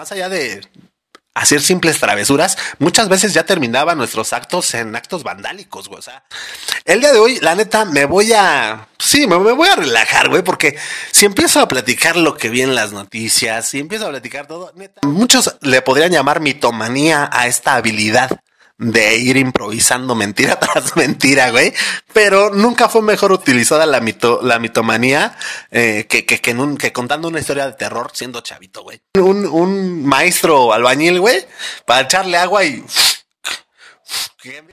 más allá de hacer simples travesuras, muchas veces ya terminaban nuestros actos en actos vandálicos, güey. O sea, el día de hoy, la neta, me voy a. Sí, me, me voy a relajar, güey, porque si empiezo a platicar lo que vi en las noticias, si empiezo a platicar todo, neta, muchos le podrían llamar mitomanía a esta habilidad de ir improvisando mentira tras mentira, güey. Pero nunca fue mejor utilizada la, mito, la mitomanía eh, que, que, que, en un, que contando una historia de terror siendo chavito, güey. Un, un maestro albañil, güey, para echarle agua y...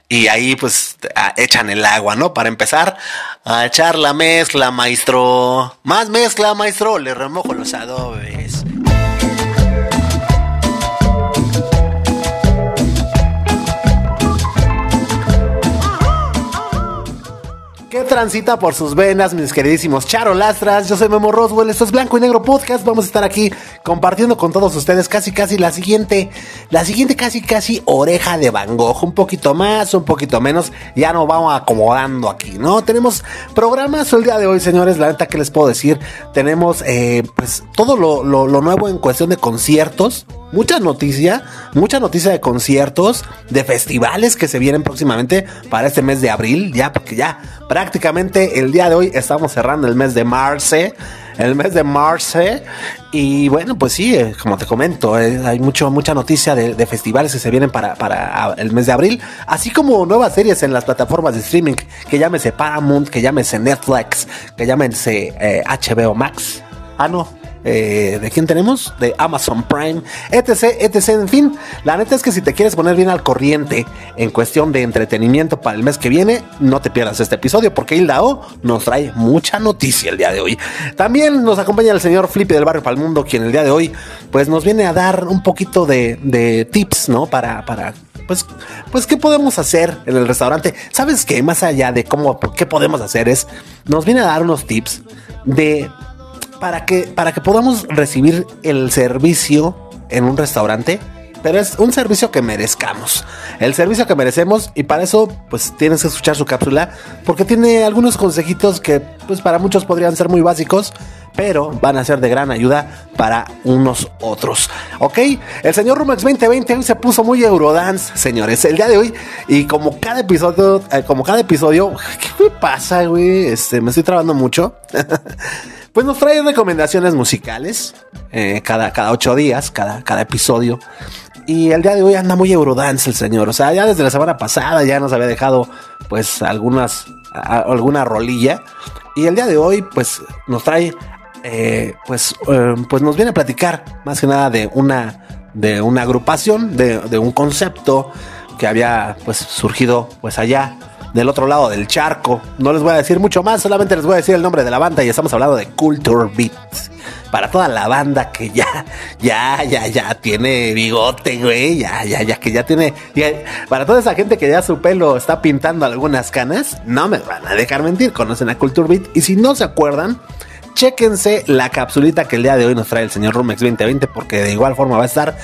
Y ahí pues echan el agua, ¿no? Para empezar a echar la mezcla, maestro. Más mezcla, maestro. Le remojo los adobes. ¿Qué transita por sus venas, mis queridísimos charolastras? Yo soy Memo Roswell, esto es Blanco y Negro Podcast. Vamos a estar aquí compartiendo con todos ustedes casi casi la siguiente, la siguiente casi casi oreja de Van Gogh. Un poquito más, un poquito menos. Ya nos vamos acomodando aquí, ¿no? Tenemos programas el día de hoy, señores. La neta, ¿qué les puedo decir? Tenemos, eh, pues, todo lo nuevo en cuestión de conciertos. Mucha noticia, mucha noticia de conciertos, de festivales que se vienen próximamente para este mes de abril, ya, porque ya prácticamente el día de hoy estamos cerrando el mes de marzo, el mes de marzo, y bueno, pues sí, eh, como te comento, eh, hay mucho, mucha noticia de, festivales que se vienen para, para el mes de abril, así como nuevas series en las plataformas de streaming, que llámese Paramount, que llámese Netflix, que llámense eh, HBO Max. Ah, no, eh, ¿De quién tenemos? De Amazon Prime, etc, etc. En fin, la neta es que si te quieres poner bien al corriente en cuestión de entretenimiento para el mes que viene, no te pierdas este episodio porque Hilda nos trae mucha noticia el día de hoy. También nos acompaña el señor Flippy del Barrio Palmundo, quien el día de hoy pues nos viene a dar un poquito de, de tips, ¿no? Para, para pues, pues, ¿qué podemos hacer en el restaurante? ¿Sabes qué? Más allá de cómo, qué podemos hacer es, nos viene a dar unos tips de para que, para que podamos recibir el servicio en un restaurante, pero es un servicio que merezcamos. El servicio que merecemos y para eso pues tienes que escuchar su cápsula porque tiene algunos consejitos que pues para muchos podrían ser muy básicos, pero van a ser de gran ayuda para unos otros. ¿Ok? El señor Rumex 2020 hoy se puso muy Eurodance, señores. El día de hoy y como cada episodio, eh, como cada episodio, ¿qué me pasa, güey? Este, me estoy trabando mucho. Pues nos trae recomendaciones musicales eh, cada, cada ocho días, cada, cada episodio. Y el día de hoy anda muy Eurodance el señor. O sea, ya desde la semana pasada ya nos había dejado pues algunas, alguna rolilla. Y el día de hoy pues nos trae, eh, pues, eh, pues nos viene a platicar más que nada de una, de una agrupación, de, de un concepto que había pues surgido pues allá del otro lado del charco. No les voy a decir mucho más, solamente les voy a decir el nombre de la banda y estamos hablando de Culture Beats. Para toda la banda que ya, ya, ya, ya tiene bigote, güey, ya, ya, ya, que ya tiene, ya- para toda esa gente que ya su pelo está pintando algunas canas, no me van a dejar mentir, conocen a Culture Beat y si no se acuerdan, chéquense la capsulita que el día de hoy nos trae el señor Rumex 2020 porque de igual forma va a estar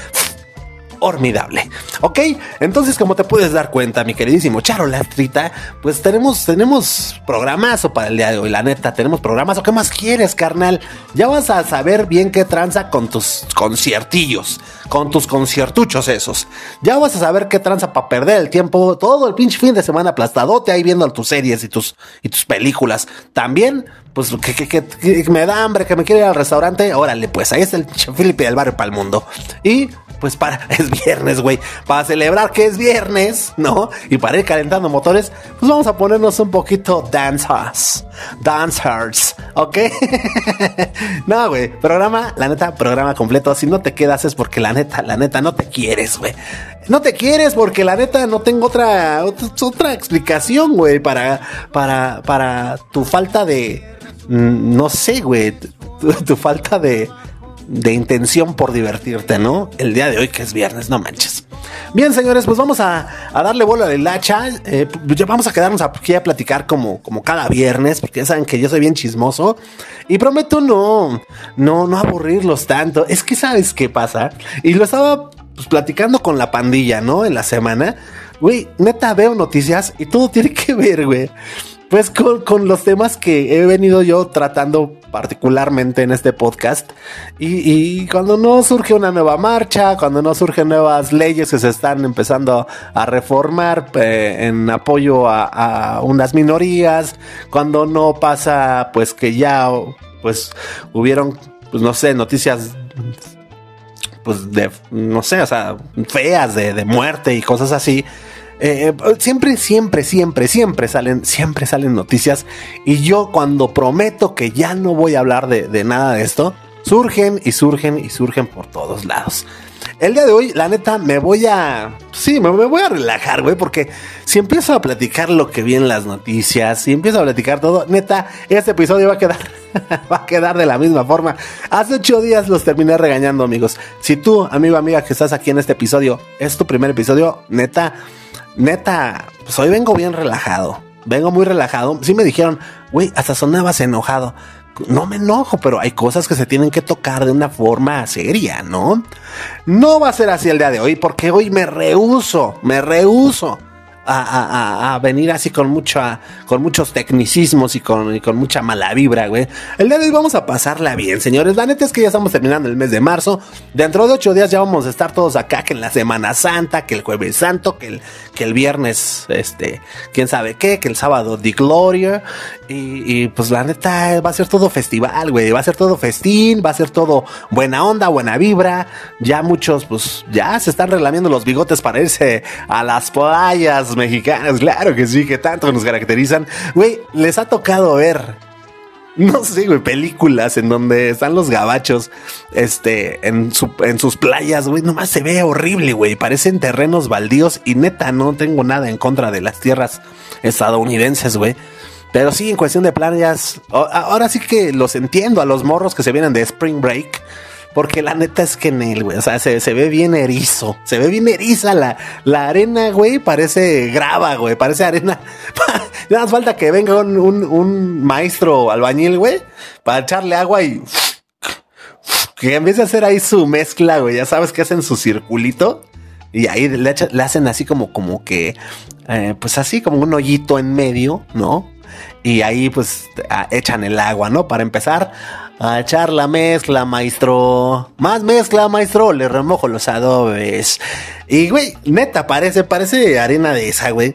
formidable. Ok, entonces como te puedes dar cuenta, mi queridísimo Charo Lastrita, pues tenemos, tenemos programazo para el día de hoy, la neta, tenemos programazo. ¿Qué más quieres, carnal? Ya vas a saber bien qué tranza con tus conciertillos, con tus conciertuchos esos. Ya vas a saber qué tranza para perder el tiempo todo el pinche fin de semana aplastadote ahí viendo tus series y tus, y tus películas. También pues que, que- que- me da hambre, que me quiere ir al restaurante, órale, pues ahí está el Felipe del barrio para el mundo. Y pues para, es viernes, güey, para celebrar que es viernes, ¿no? Y para ir calentando motores, pues vamos a ponernos un poquito dancers, dancers, ¿ok? no, güey, programa, la neta, programa completo. Si no te quedas es porque la neta, la neta, no te quieres, güey. No te quieres porque la neta no tengo otra, otra, explicación, güey, para, para, para tu falta de, mm, no sé, güey, tu falta de, de intención por divertirte, ¿no? El día de hoy que es viernes, no manches. Bien, señores, pues vamos a, darle vuelo al hacha. Eh, pues ya vamos a quedarnos aquí a platicar como, como cada viernes, porque ya saben que yo soy bien chismoso. Y prometo no, no, no aburrirlos tanto. Es que sabes qué pasa. Y lo estaba pues, platicando con la pandilla, ¿no? En la semana. Güey, neta veo noticias y todo tiene que ver, güey. Pues con, los temas que he venido yo tratando particularmente en este podcast. Y, cuando no surge una nueva marcha, cuando no surgen nuevas leyes que se están empezando a reformar eh, en apoyo a, a, unas minorías, cuando no pasa pues que ya pues hubieron, pues no sé, noticias pues de, no sé, o sea, feas de, de muerte y cosas así eh, siempre, siempre, siempre, siempre salen, siempre salen noticias. Y yo cuando prometo que ya no voy a hablar de, nada de esto, surgen y surgen y surgen por todos lados. El día de hoy, la neta, me voy a. Sí, me, voy a relajar, güey, porque si empiezo a platicar lo que vi en las noticias, si empiezo a platicar todo, neta, este episodio va a quedar. va a quedar de la misma forma. Hace ocho días los terminé regañando, amigos. Si tú, amigo, amiga, que estás aquí en este episodio, es tu primer episodio, neta neta, pues hoy vengo bien relajado. Vengo muy relajado. Sí me dijeron, güey, hasta sonabas enojado. No me enojo, pero hay cosas que se tienen que tocar de una forma seria, ¿no? No va a ser así el día de hoy, porque hoy me rehuso, me rehuso a, venir así con mucha, con muchos tecnicismos y con, con mucha mala vibra, güey. El día de hoy vamos a pasarla bien, señores. La neta es que ya estamos terminando el mes de marzo. Dentro de ocho días ya vamos a estar todos acá, que en la Semana Santa, que el Jueves Santo, que el, que el viernes, este, quién sabe qué, que el sábado de Gloria. Y, pues la neta va a ser todo festival, güey. Va a ser todo festín, va a ser todo buena onda, buena vibra. Ya muchos, pues ya se están relamiendo los bigotes para irse a las playas mexicanas, claro que sí, que tanto nos caracterizan. Güey, les ha tocado ver, no sé, güey, películas en donde están los gabachos, este, en, en sus playas, güey, nomás se ve horrible, güey, parecen terrenos baldíos y neta, no tengo nada en contra de las tierras estadounidenses, güey. Pero sí, en cuestión de playas, ahora sí que los entiendo a los morros que se vienen de Spring Break porque la neta es que en él, güey, o sea, se, ve bien erizo. Se ve bien eriza la, la arena, güey. Parece grava, güey. Parece arena. Nada más falta que venga un, un, maestro albañil, güey, para echarle agua y que vez de hacer ahí su mezcla, güey, ya sabes que hacen su circulito y ahí le, hacen así como, como que, eh, pues así como un hoyito en medio, ¿no? Y ahí pues echan el agua, ¿no? Para empezar a echar la mezcla, maestro. Más mezcla, maestro. Le remojo los adobes. Y, güey, neta, parece, parece arena de esa, güey.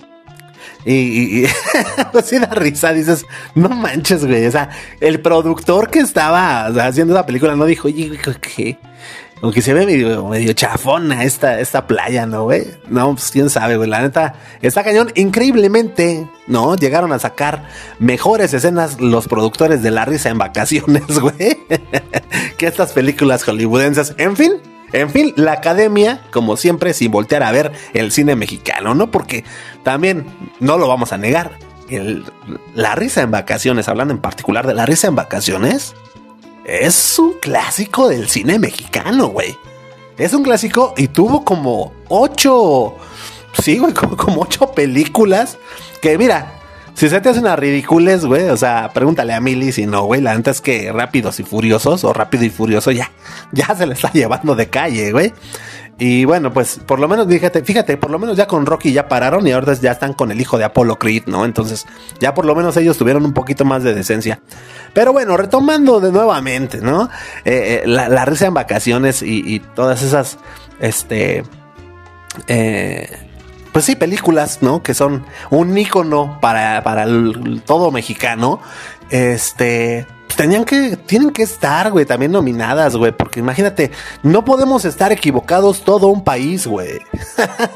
Y, y, pues da risa, dices, no manches, güey. O sea, el productor que estaba haciendo la película no dijo, oye, ¿qué? Aunque se ve medio, chafona esta, esta playa, ¿no, güey? No, pues quién sabe, güey. La neta, está cañón. Increíblemente, ¿no? Llegaron a sacar mejores escenas los productores de La Risa en Vacaciones, güey. que estas películas hollywoodenses. En fin, en fin, la academia, como siempre, sin voltear a ver el cine mexicano, ¿no? Porque también, no lo vamos a negar, el, La Risa en Vacaciones, hablando en particular de La Risa en Vacaciones es un clásico del cine mexicano, güey. Es un clásico y tuvo como ocho, sí, güey, como, ocho películas que, mira, si se te hacen a ridicules, güey, o sea, pregúntale a Milly si no, güey, la neta es que Rápidos y Furiosos o Rápido y Furioso ya, ya se le está llevando de calle, güey. Y bueno, pues por lo menos, fíjate, fíjate, por lo menos ya con Rocky ya pararon y ahora ya están con el hijo de Apollo Creed, ¿no? Entonces, ya por lo menos ellos tuvieron un poquito más de decencia. Pero bueno, retomando de nuevamente, ¿no? Eh, eh, la, risa en vacaciones y, todas esas, este, eh, pues sí, películas, ¿no? Que son un ícono para, para todo mexicano. Este, tenían que, tienen que estar, güey, también nominadas, güey, porque imagínate, no podemos estar equivocados todo un país, güey.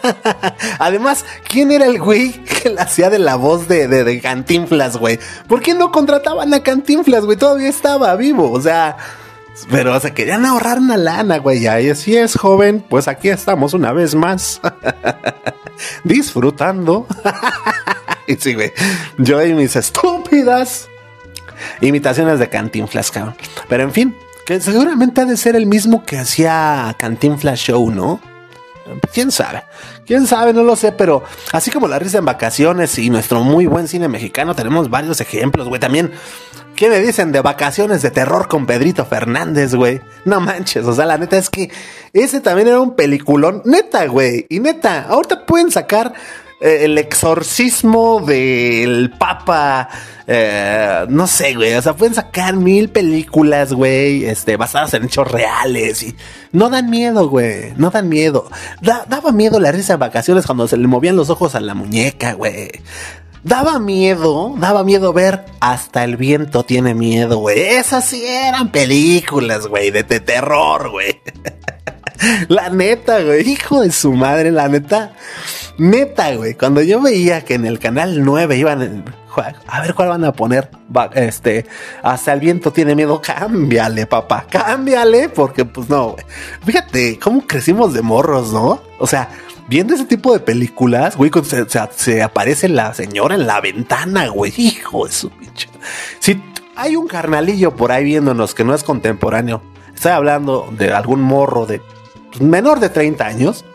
Además, ¿quién era el güey que la hacía de la voz de, de, Cantinflas, güey? ¿Por qué no contrataban a Cantinflas, güey? Todavía estaba vivo, o sea... Pero se querían ahorrar una lana, güey. Y así es, joven. Pues aquí estamos una vez más. Disfrutando. y sí, güey. Yo y mis estúpidas imitaciones de Cantinflas, cabrón. Pero en fin, que seguramente ha de ser el mismo que hacía Cantinflas Show, ¿no? ¿Quién sabe? ¿Quién sabe? No lo sé, pero así como la risa en vacaciones y nuestro muy buen cine mexicano, tenemos varios ejemplos, güey. También, ¿qué me dicen de vacaciones de terror con Pedrito Fernández, güey? No manches, o sea, la neta es que ese también era un peliculón, neta, güey. Y neta, ahorita pueden sacar el exorcismo del Papa. eh, no sé, güey. O sea, pueden sacar mil películas, güey, este, basadas en hechos reales. Y no dan miedo, güey. No dan miedo. Da- daba miedo la risa de vacaciones cuando se le movían los ojos a la muñeca, güey. Daba miedo, daba miedo ver hasta el viento tiene miedo, güey. Esas sí eran películas, güey, de, de terror, güey. La neta, güey, hijo de su madre, la neta. Neta, güey, cuando yo veía que en el canal 9 iban a ver cuál van a poner, este, hasta el viento tiene miedo, cámbiale, papá, cámbiale, porque pues no, güey. Fíjate cómo crecimos de morros, ¿no? O sea, viendo ese tipo de películas, güey, se, se- aparece la señora en la ventana, güey, hijo de su pinche. Si hay un carnalillo por ahí viéndonos que no es contemporáneo, estoy hablando de algún morro de menor de 30 años,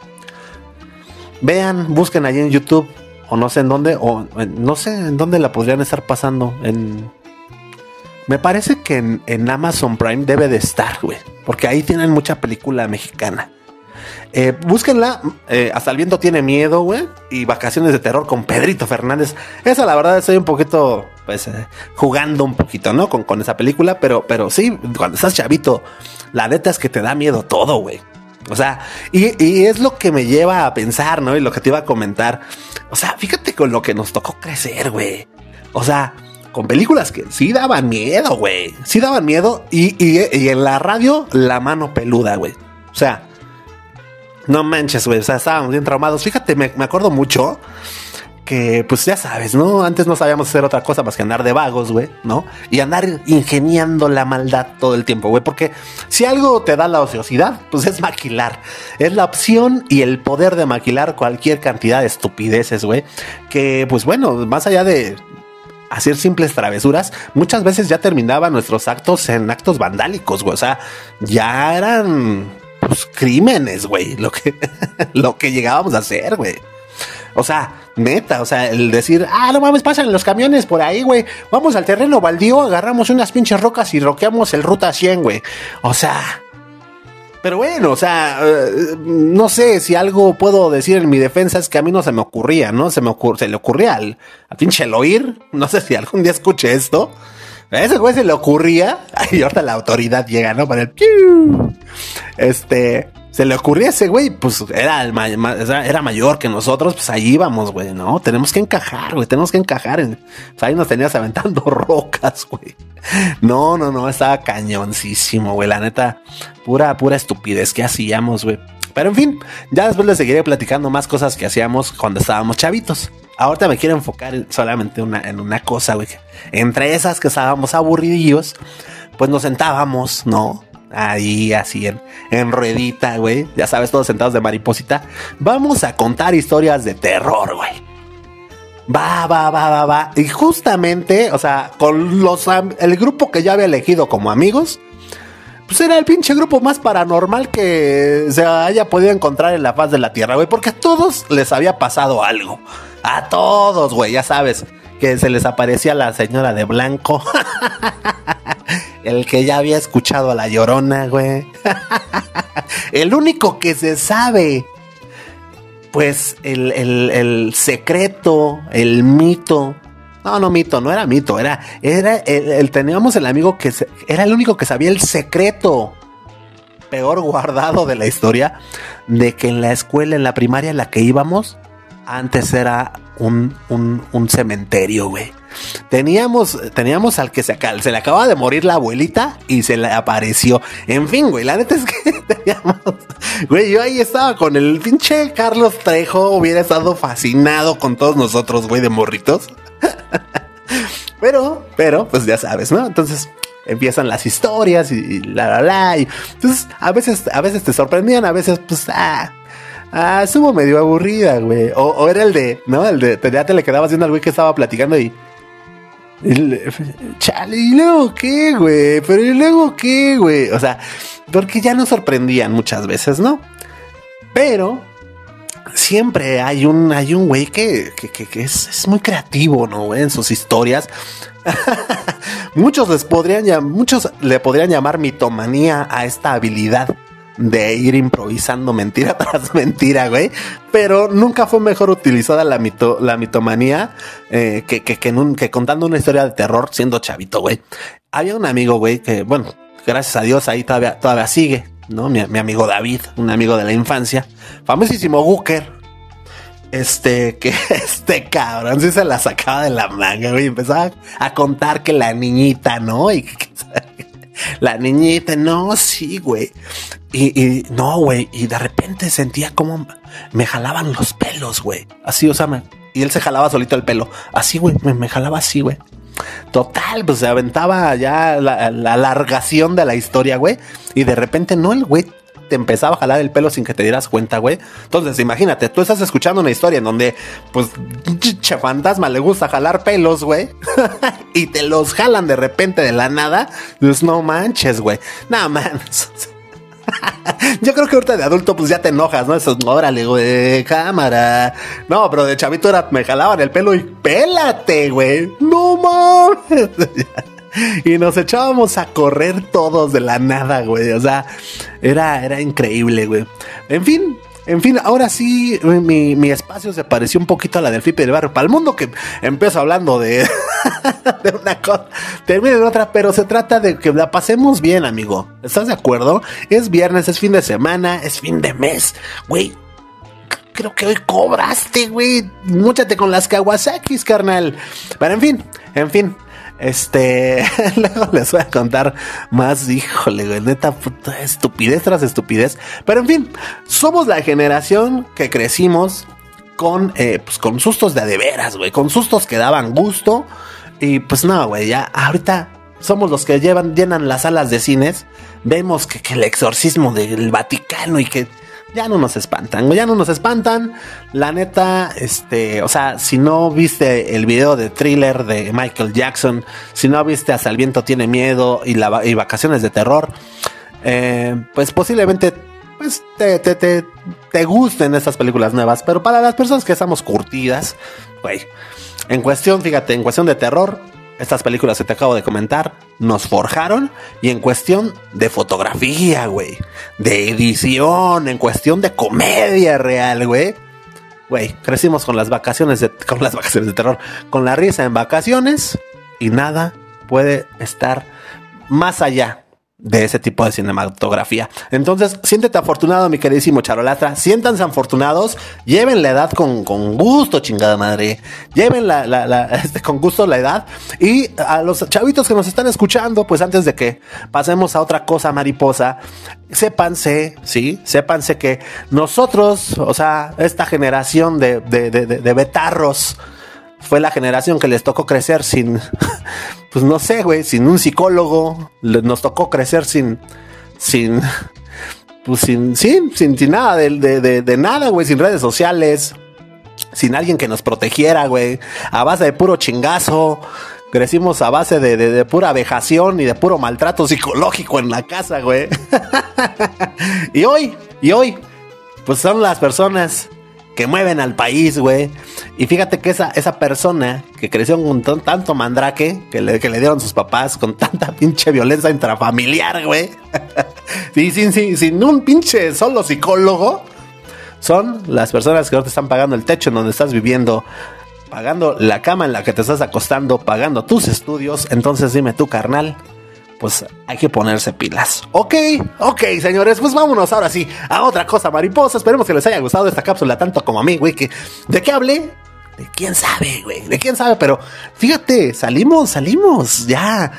vean, busquen allí en YouTube o no sé en dónde, o no sé en dónde la podrían estar pasando. Me parece que en, en Amazon Prime debe de estar, güey, porque ahí tienen mucha película mexicana. Eh, búsquenla, eh, Hasta el viento tiene miedo, güey, y Vacaciones de terror con Pedrito Fernández. Esa la verdad estoy un poquito, pues, eh, jugando un poquito, ¿no? Con, con esa película, pero, pero sí, cuando estás chavito, la neta es que te da miedo todo, güey. O sea, y, y es lo que me lleva a pensar, ¿no? Y lo que te iba a comentar. O sea, fíjate con lo que nos tocó crecer, güey. O sea, con películas que sí daban miedo, güey. Sí daban miedo. Y, y- en la radio, la mano peluda, güey. O sea, no manches, güey. O sea, estábamos bien traumados. Fíjate, me, me acuerdo mucho que, pues ya sabes, ¿no? Antes no sabíamos hacer otra cosa más que andar de vagos, güey, ¿no? Y andar ingeniando la maldad todo el tiempo, güey. Porque si algo te da la ociosidad, pues es maquilar. Es la opción y el poder de maquilar cualquier cantidad de estupideces, güey. Que, pues bueno, más allá de hacer simples travesuras, muchas veces ya terminaban nuestros actos en actos vandálicos, güey. O sea, ya eran pues, crímenes, güey, lo que, lo que llegábamos a hacer, güey. O sea, neta, o sea, el decir, ah, no mames, pasan los camiones por ahí, güey. Vamos al terreno baldío, agarramos unas pinches rocas y roqueamos el ruta 100, güey. O sea, pero bueno, o sea, eh, no sé si algo puedo decir en mi defensa es que a mí no se me ocurría, ¿no? Se me ocur- se le ocurría al, pinche Eloir. No sé si algún día escuché esto. A ese güey se le ocurría. Y ahorita la autoridad llega, ¿no? Para el. Este. Se le ocurría ese güey, pues era, el ma- era mayor que nosotros, pues ahí íbamos, güey, ¿no? Tenemos que encajar, güey, tenemos que encajar. En, pues ahí nos tenías aventando rocas, güey. No, no, no, estaba cañoncísimo, güey, la neta, pura, pura estupidez que hacíamos, güey. Pero en fin, ya después les seguiré platicando más cosas que hacíamos cuando estábamos chavitos. Ahorita me quiero enfocar en- solamente una, en una cosa, güey. Entre esas que estábamos aburridillos, pues nos sentábamos, ¿no? Ahí así en, en ruedita, güey. Ya sabes, todos sentados de mariposita. Vamos a contar historias de terror, güey. Va, va, va, va, va. Y justamente, o sea, con los el grupo que yo había elegido como amigos, pues era el pinche grupo más paranormal que se haya podido encontrar en la faz de la tierra, güey. Porque a todos les había pasado algo. A todos, güey, ya sabes. Que se les aparecía la señora de blanco. el que ya había escuchado a la llorona, güey. el único que se sabe pues el, el- el secreto, el mito. No, no mito, no era mito, era, era el, teníamos el amigo que se- era el único que sabía el secreto peor guardado de la historia de que en la escuela, en la primaria en la que íbamos, antes era un, un, cementerio, güey. Teníamos, teníamos al que se, le acaba de morir la abuelita y se le apareció. En fin, güey, la neta es que teníamos. Güey, yo ahí estaba con el pinche Carlos Trejo, hubiera estado fascinado con todos nosotros, güey, de morritos. Pero, pero, pues ya sabes, ¿no? Entonces empiezan las historias y, y la la la. Y, entonces, a veces, a veces te sorprendían, a veces, pues, ah. Ah, estuvo medio aburrida, güey. O, era el de, ¿no? El de, ya te le quedabas viendo al güey que estaba platicando y. y le- Chale, ¿y luego qué, güey? Pero ¿y luego qué, güey? O sea, porque ya nos sorprendían muchas veces, ¿no? Pero siempre hay un, hay un güey que, que, es, es muy creativo, ¿no? güey? En sus historias. muchos les podrían muchos le podrían llamar mitomanía a esta habilidad de ir improvisando mentira tras mentira, güey. Pero nunca fue mejor utilizada la, mito, la mitomanía eh, que, que, que, contando una historia de terror siendo chavito, güey. Había un amigo, güey, que, bueno, gracias a Dios ahí todavía, todavía sigue, ¿no? Mi, mi amigo David, un amigo de la infancia, famosísimo Gooker, este, que este cabrón sí se la sacaba de la manga, güey. Empezaba a contar que la niñita, ¿no? Y que, la niñita, no, sí, güey. Y, y no, güey. Y de repente sentía como me jalaban los pelos, güey. Así, o sea, me, y él se jalaba solito el pelo. Así, güey, me, me jalaba así, güey. Total, pues se aventaba ya la, la alargación de la historia, güey. Y de repente, no, el güey te empezaba a jalar el pelo sin que te dieras cuenta, güey. Entonces, imagínate, tú estás escuchando una historia en donde, pues, che fantasma le gusta jalar pelos, güey. y te los jalan de repente de la nada. Pues no manches, güey. Nada más. Yo creo que ahorita de adulto pues ya te enojas, ¿no? Eso, órale, güey, cámara. No, pero de chavito era, me jalaban el pelo y pélate, güey. No mames. y nos echábamos a correr todos de la nada, güey. O sea, era, era increíble, güey. En fin, en fin, ahora sí, mi, espacio se pareció un poquito a la del Flipe del Barrio. Para el mundo que empiezo hablando de, de una cosa, termina en otra, pero se trata de que la pasemos bien, amigo. ¿Estás de acuerdo? Es viernes, es fin de semana, es fin de mes. Güey, creo que hoy cobraste, güey. Múchate con las Kawasakis, carnal. Pero en fin, en fin. Este, luego les voy a contar más, híjole, güey, neta, estupidez tras estupidez. Pero en fin, somos la generación que crecimos con, eh, pues, con sustos de adeveras, güey, con sustos que daban gusto. Y pues no, güey, ya ahorita somos los que llevan, llenan las salas de cines. Vemos que el exorcismo del Vaticano y que ya no nos espantan, ya no nos espantan. La neta, este, o sea, si no viste el video de thriller de Michael Jackson, si no viste Hasta el viento tiene miedo y, la, y vacaciones de terror, eh, pues posiblemente pues te, te, te, te, gusten estas películas nuevas. Pero para las personas que estamos curtidas, güey, en cuestión, fíjate, en cuestión de terror, estas películas que te acabo de comentar nos forjaron y en cuestión de fotografía, güey, de edición, en cuestión de comedia real, güey. Güey, crecimos con las vacaciones de, con las vacaciones de terror, con la risa en vacaciones y nada puede estar más allá de ese tipo de cinematografía. Entonces, siéntete afortunado, mi queridísimo Charolatra. Siéntanse afortunados. Lleven la edad con, gusto, chingada madre. Lleven la, la, este, con gusto la edad. Y a los chavitos que nos están escuchando, pues antes de que pasemos a otra cosa mariposa, sépanse, sí, sépanse que nosotros, o sea, esta generación de, de, de, de betarros, fue la generación que les tocó crecer sin, pues no sé, güey, sin un psicólogo, nos tocó crecer sin, sin, pues sin, sin, sin, nada de, de, de, nada, güey, sin redes sociales, sin alguien que nos protegiera, güey, a base de puro chingazo. Crecimos a base de, de, de, pura vejación y de puro maltrato psicológico en la casa, güey. y hoy, y hoy, pues son las personas que mueven al país, güey. Y fíjate que esa, esa persona que creció con tanto mandrake que le, que le dieron sus papás, con tanta pinche violencia intrafamiliar, güey. y sin, sin, sin un pinche solo psicólogo, son las personas que no te están pagando el techo en donde estás viviendo, pagando la cama en la que te estás acostando, pagando tus estudios. Entonces dime tú, carnal, pues hay que ponerse pilas. Ok, ok, señores, pues vámonos ahora sí a otra cosa mariposa. Esperemos que les haya gustado esta cápsula tanto como a mí, güey. ¿De qué hablé? De quién sabe, güey. De quién sabe, pero fíjate, salimos, salimos ya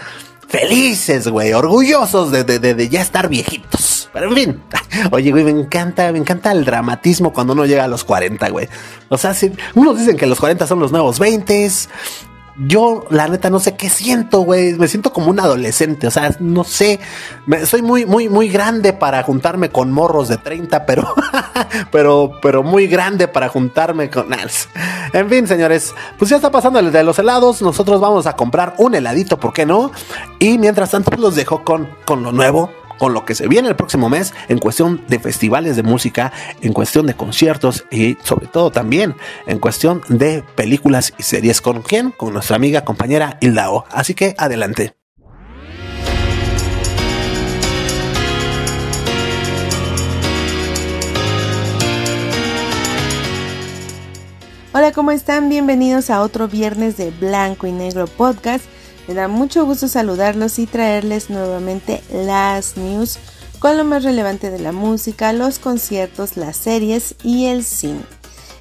felices, güey, orgullosos de, de, de, ya estar viejitos. Pero en fin, oye, güey, me encanta, me encanta el dramatismo cuando uno llega a los 40, güey. O sea, si, unos dicen que los 40 son los nuevos 20, yo, la neta, no sé qué siento, güey. Me siento como un adolescente. O sea, no sé. Me, soy muy, muy, muy grande para juntarme con morros de 30, pero, pero, pero muy grande para juntarme con. En fin, señores, pues ya está pasando el de los helados. Nosotros vamos a comprar un heladito, ¿por qué no? Y mientras tanto, los dejo con, con lo nuevo con lo que se viene el próximo mes en cuestión de festivales de música, en cuestión de conciertos y sobre todo también en cuestión de películas y series. ¿Con quién? Con nuestra amiga compañera Hildao. Así que adelante. Hola, ¿cómo están? Bienvenidos a otro viernes de Blanco y Negro Podcast. Me da mucho gusto saludarlos y traerles nuevamente las news con lo más relevante de la música, los conciertos, las series y el cine.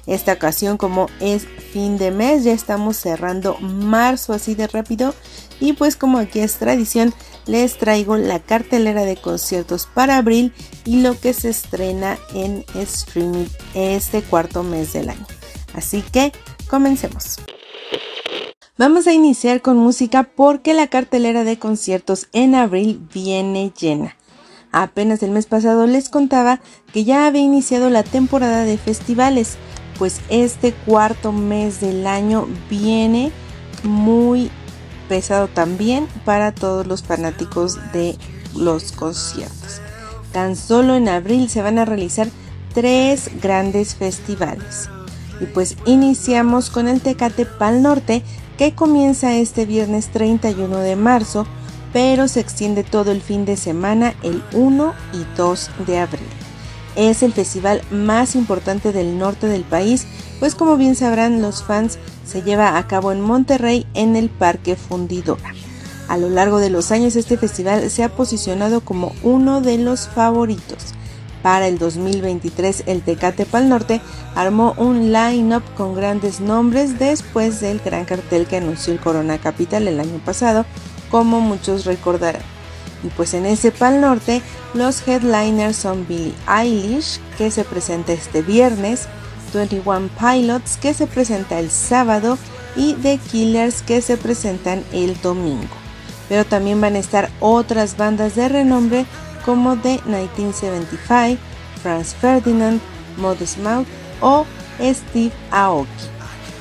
Esta ocasión como es fin de mes ya estamos cerrando marzo así de rápido y pues como aquí es tradición les traigo la cartelera de conciertos para abril y lo que se estrena en streaming este cuarto mes del año. Así que comencemos. Vamos a iniciar con música porque la cartelera de conciertos en abril viene llena. Apenas el mes pasado les contaba que ya había iniciado la temporada de festivales, pues este cuarto mes del año viene muy pesado también para todos los fanáticos de los conciertos. Tan solo en abril se van a realizar tres grandes festivales. Y pues iniciamos con el Tecate Pal Norte que comienza este viernes 31 de marzo, pero se extiende todo el fin de semana el 1 y 2 de abril. Es el festival más importante del norte del país, pues como bien sabrán los fans se lleva a cabo en Monterrey en el Parque Fundidora. A lo largo de los años este festival se ha posicionado como uno de los favoritos. Para el 2023, el Tecate Pal Norte armó un line-up con grandes nombres después del gran cartel que anunció el Corona Capital el año pasado, como muchos recordarán. Y pues en ese Pal Norte, los headliners son Billie Eilish, que se presenta este viernes, 21 Pilots, que se presenta el sábado, y The Killers, que se presentan el domingo. Pero también van a estar otras bandas de renombre como The 1975, Franz Ferdinand, Modest Mouth o Steve Aoki.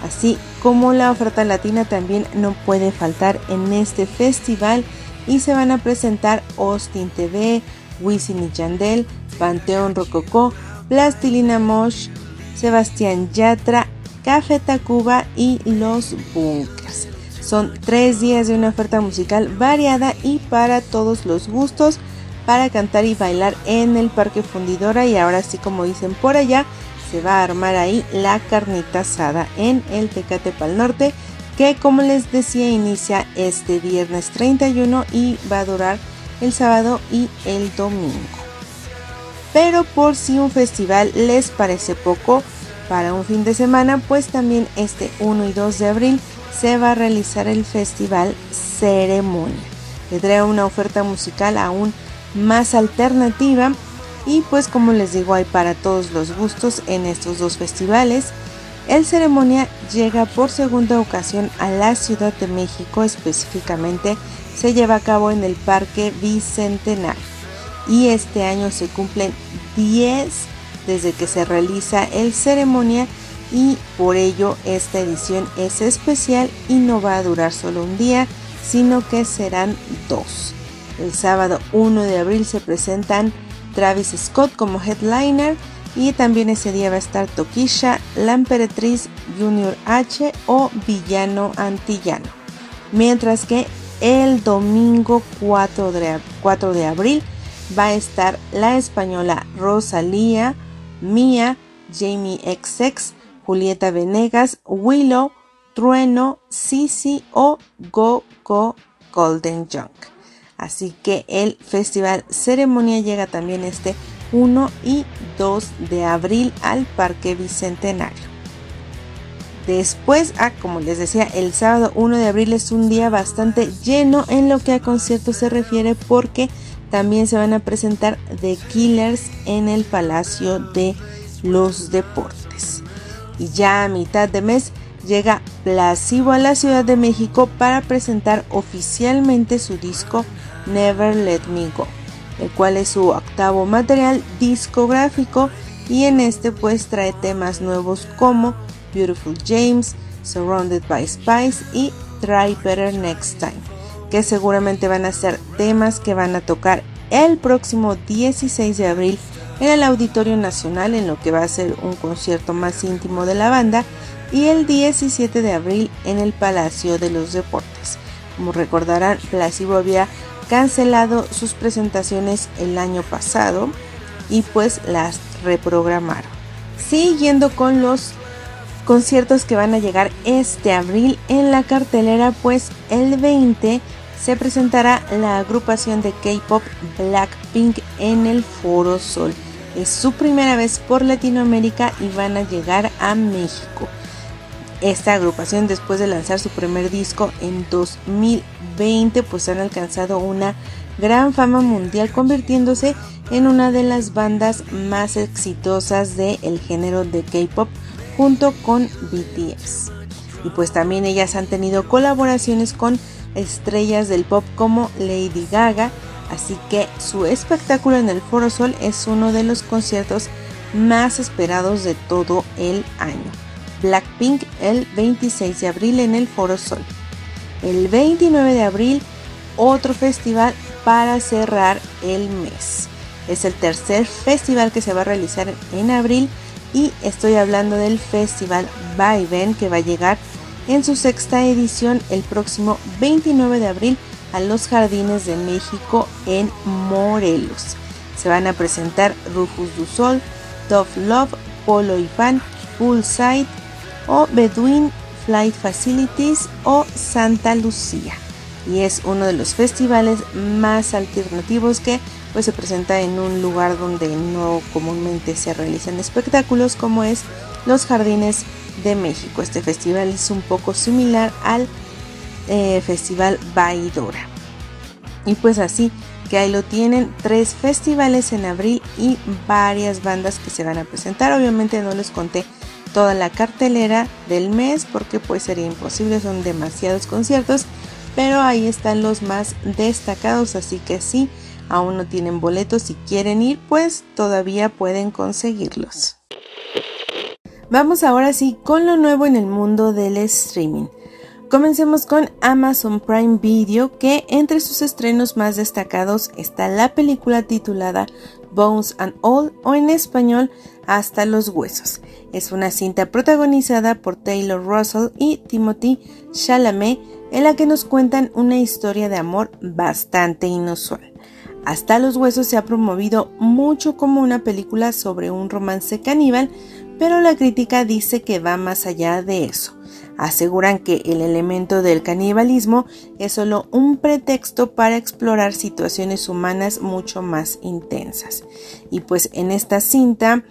Así como la oferta latina también no puede faltar en este festival y se van a presentar Austin TV, Wisin y Yandel, Panteón Rococó, Plastilina Mosh, Sebastián Yatra, Café Tacuba y Los Bunkers. Son tres días de una oferta musical variada y para todos los gustos para cantar y bailar en el Parque Fundidora y ahora sí como dicen por allá se va a armar ahí la carnita asada en el Tecate Pal Norte que como les decía inicia este viernes 31 y va a durar el sábado y el domingo. Pero por si un festival les parece poco para un fin de semana, pues también este 1 y 2 de abril se va a realizar el festival Ceremonia. Tendrá una oferta musical aún más alternativa y pues como les digo hay para todos los gustos en estos dos festivales. El ceremonia llega por segunda ocasión a la Ciudad de México, específicamente se lleva a cabo en el Parque Bicentenario y este año se cumplen 10 desde que se realiza el ceremonia y por ello esta edición es especial y no va a durar solo un día, sino que serán dos. El sábado 1 de abril se presentan Travis Scott como headliner y también ese día va a estar Tokisha, La Emperatriz, Junior H o Villano Antillano. Mientras que el domingo 4 de, 4 de abril va a estar la española Rosalía, Mia, Jamie XX, Julieta Venegas, Willow, Trueno, Sisi o Go Go Golden Junk. Así que el festival ceremonia llega también este 1 y 2 de abril al Parque Bicentenario. Después, ah, como les decía, el sábado 1 de abril es un día bastante lleno en lo que a conciertos se refiere porque también se van a presentar The Killers en el Palacio de los Deportes. Y ya a mitad de mes llega Placebo a la Ciudad de México para presentar oficialmente su disco Never Let Me Go, el cual es su octavo material discográfico y en este pues trae temas nuevos como Beautiful James, Surrounded by Spice y Try Better Next Time, que seguramente van a ser temas que van a tocar el próximo 16 de abril en el Auditorio Nacional en lo que va a ser un concierto más íntimo de la banda y el 17 de abril en el Palacio de los Deportes. Como recordarán, Placebo había cancelado sus presentaciones el año pasado y pues las reprogramaron. Siguiendo con los conciertos que van a llegar este abril en la cartelera, pues el 20 se presentará la agrupación de K-pop Blackpink en el Foro Sol. Es su primera vez por Latinoamérica y van a llegar a México. Esta agrupación después de lanzar su primer disco en 2020 pues han alcanzado una gran fama mundial convirtiéndose en una de las bandas más exitosas del género de K-pop junto con BTS. Y pues también ellas han tenido colaboraciones con estrellas del pop como Lady Gaga, así que su espectáculo en el Foro Sol es uno de los conciertos más esperados de todo el año. Blackpink el 26 de abril en el Foro Sol. El 29 de abril otro festival para cerrar el mes. Es el tercer festival que se va a realizar en abril y estoy hablando del Festival Vaivén que va a llegar en su sexta edición el próximo 29 de abril a los Jardines de México en Morelos. Se van a presentar Rufus du Sol, Tough Love, Polo y Pan, Poolside o Bedouin Flight Facilities o Santa Lucía. Y es uno de los festivales más alternativos que pues se presenta en un lugar donde no comúnmente se realizan espectáculos como es los Jardines de México. Este festival es un poco similar al eh, Festival Baidora. Y pues así que ahí lo tienen, tres festivales en abril y varias bandas que se van a presentar. Obviamente no les conté toda la cartelera del mes porque pues sería imposible, son demasiados conciertos, pero ahí están los más destacados, así que sí aún no tienen boletos y quieren ir, pues todavía pueden conseguirlos. Vamos ahora sí con lo nuevo en el mundo del streaming. Comencemos con Amazon Prime Video, que entre sus estrenos más destacados está la película titulada Bones and All o en español Hasta los Huesos. Es una cinta protagonizada por Taylor Russell y Timothy Chalamet en la que nos cuentan una historia de amor bastante inusual. Hasta los huesos se ha promovido mucho como una película sobre un romance caníbal, pero la crítica dice que va más allá de eso. Aseguran que el elemento del canibalismo es solo un pretexto para explorar situaciones humanas mucho más intensas. Y pues en esta cinta,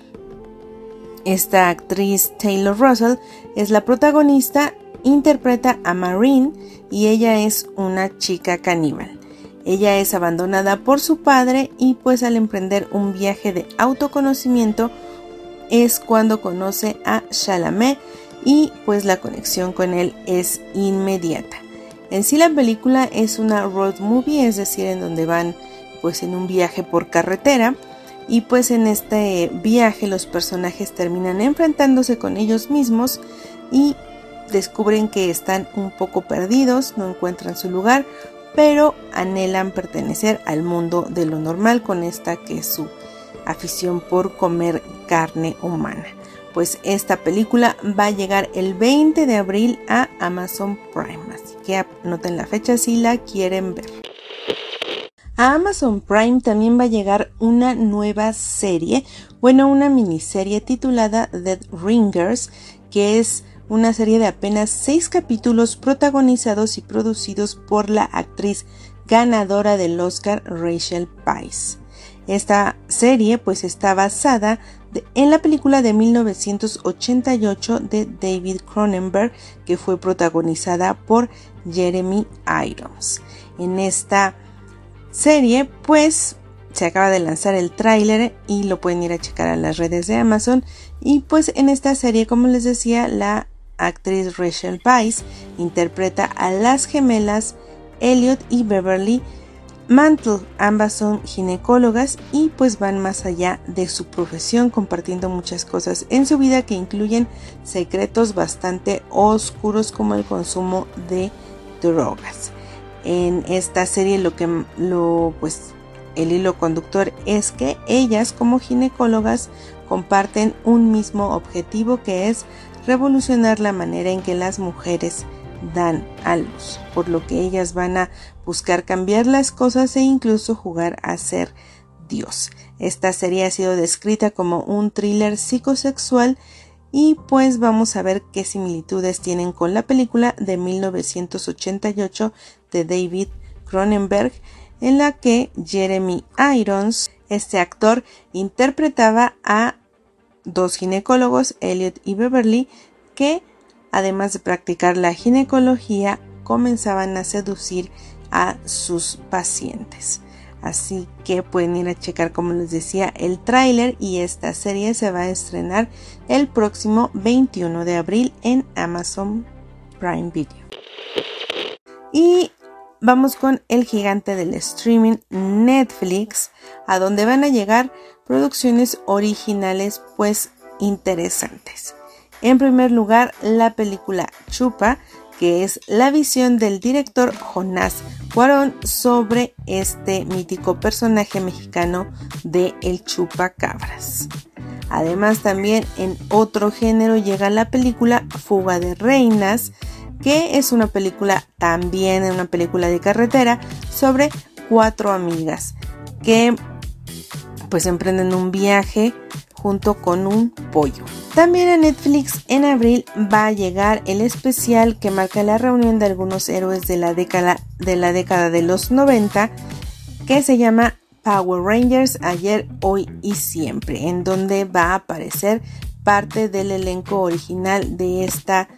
esta actriz Taylor Russell es la protagonista, interpreta a Marine y ella es una chica caníbal. Ella es abandonada por su padre y pues al emprender un viaje de autoconocimiento es cuando conoce a Chalamet y pues la conexión con él es inmediata. En sí la película es una road movie, es decir, en donde van pues en un viaje por carretera y pues en este viaje los personajes terminan enfrentándose con ellos mismos y descubren que están un poco perdidos, no encuentran su lugar, pero anhelan pertenecer al mundo de lo normal con esta que es su afición por comer carne humana. Pues esta película va a llegar el 20 de abril a Amazon Prime, así que anoten la fecha si la quieren ver. A Amazon Prime también va a llegar una nueva serie, bueno, una miniserie titulada Dead Ringers, que es una serie de apenas seis capítulos protagonizados y producidos por la actriz ganadora del Oscar Rachel Weisz. Esta serie pues está basada en la película de 1988 de David Cronenberg que fue protagonizada por Jeremy Irons. En esta serie pues se acaba de lanzar el tráiler y lo pueden ir a checar a las redes de Amazon y pues en esta serie como les decía la actriz Rachel Weisz interpreta a las gemelas Elliot y Beverly Mantle. Ambas son ginecólogas y pues van más allá de su profesión compartiendo muchas cosas en su vida que incluyen secretos bastante oscuros como el consumo de drogas. En esta serie lo que pues el hilo conductor es que ellas como ginecólogas comparten un mismo objetivo que es revolucionar la manera en que las mujeres dan a luz, por lo que ellas van a buscar cambiar las cosas e incluso jugar a ser Dios. Esta serie ha sido descrita como un thriller psicosexual y pues vamos a ver qué similitudes tienen con la película de 1988 de David Cronenberg en la que Jeremy Irons, este actor, interpretaba a dos ginecólogos, Elliot y Beverly, que además de practicar la ginecología, comenzaban a seducir a sus pacientes. Así que pueden ir a checar, como les decía, el tráiler y esta serie se va a estrenar el próximo 21 de abril en Amazon Prime Video. Y vamos con el gigante del streaming Netflix, a donde van a llegar producciones originales pues interesantes. En primer lugar, la película Chupa, que es la visión del director Jonás Cuarón sobre este mítico personaje mexicano de El Chupacabras. Además, también en otro género llega la película Fuga de Reinas, que es una película también, una película de carretera sobre cuatro amigas que pues emprenden un viaje junto con un pollo. También en Netflix en abril va a llegar el especial que marca la reunión de algunos héroes de la década de, la década de los 90 que se llama Power Rangers ayer, hoy y siempre, en donde va a aparecer parte del elenco original de esta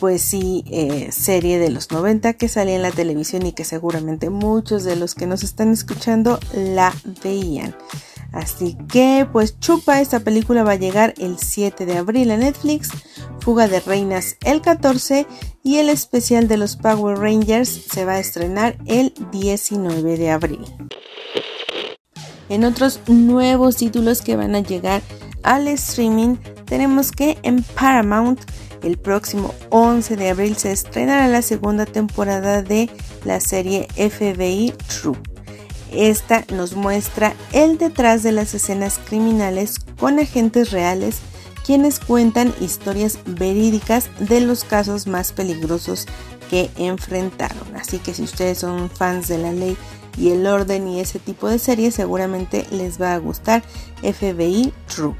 pues sí, eh, serie de los 90 que salía en la televisión y que seguramente muchos de los que nos están escuchando la veían. Así que pues chupa, esta película va a llegar el 7 de abril a Netflix, Fuga de Reinas el 14 y el especial de los Power Rangers se va a estrenar el 19 de abril. En otros nuevos títulos que van a llegar al streaming tenemos que en Paramount el próximo 11 de abril se estrenará la segunda temporada de la serie FBI True. Esta nos muestra el detrás de las escenas criminales con agentes reales quienes cuentan historias verídicas de los casos más peligrosos que enfrentaron. Así que si ustedes son fans de la ley y el orden y ese tipo de series, seguramente les va a gustar FBI True.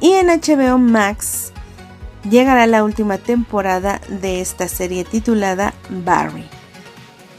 Y en HBO Max llegará la última temporada de esta serie titulada Barry.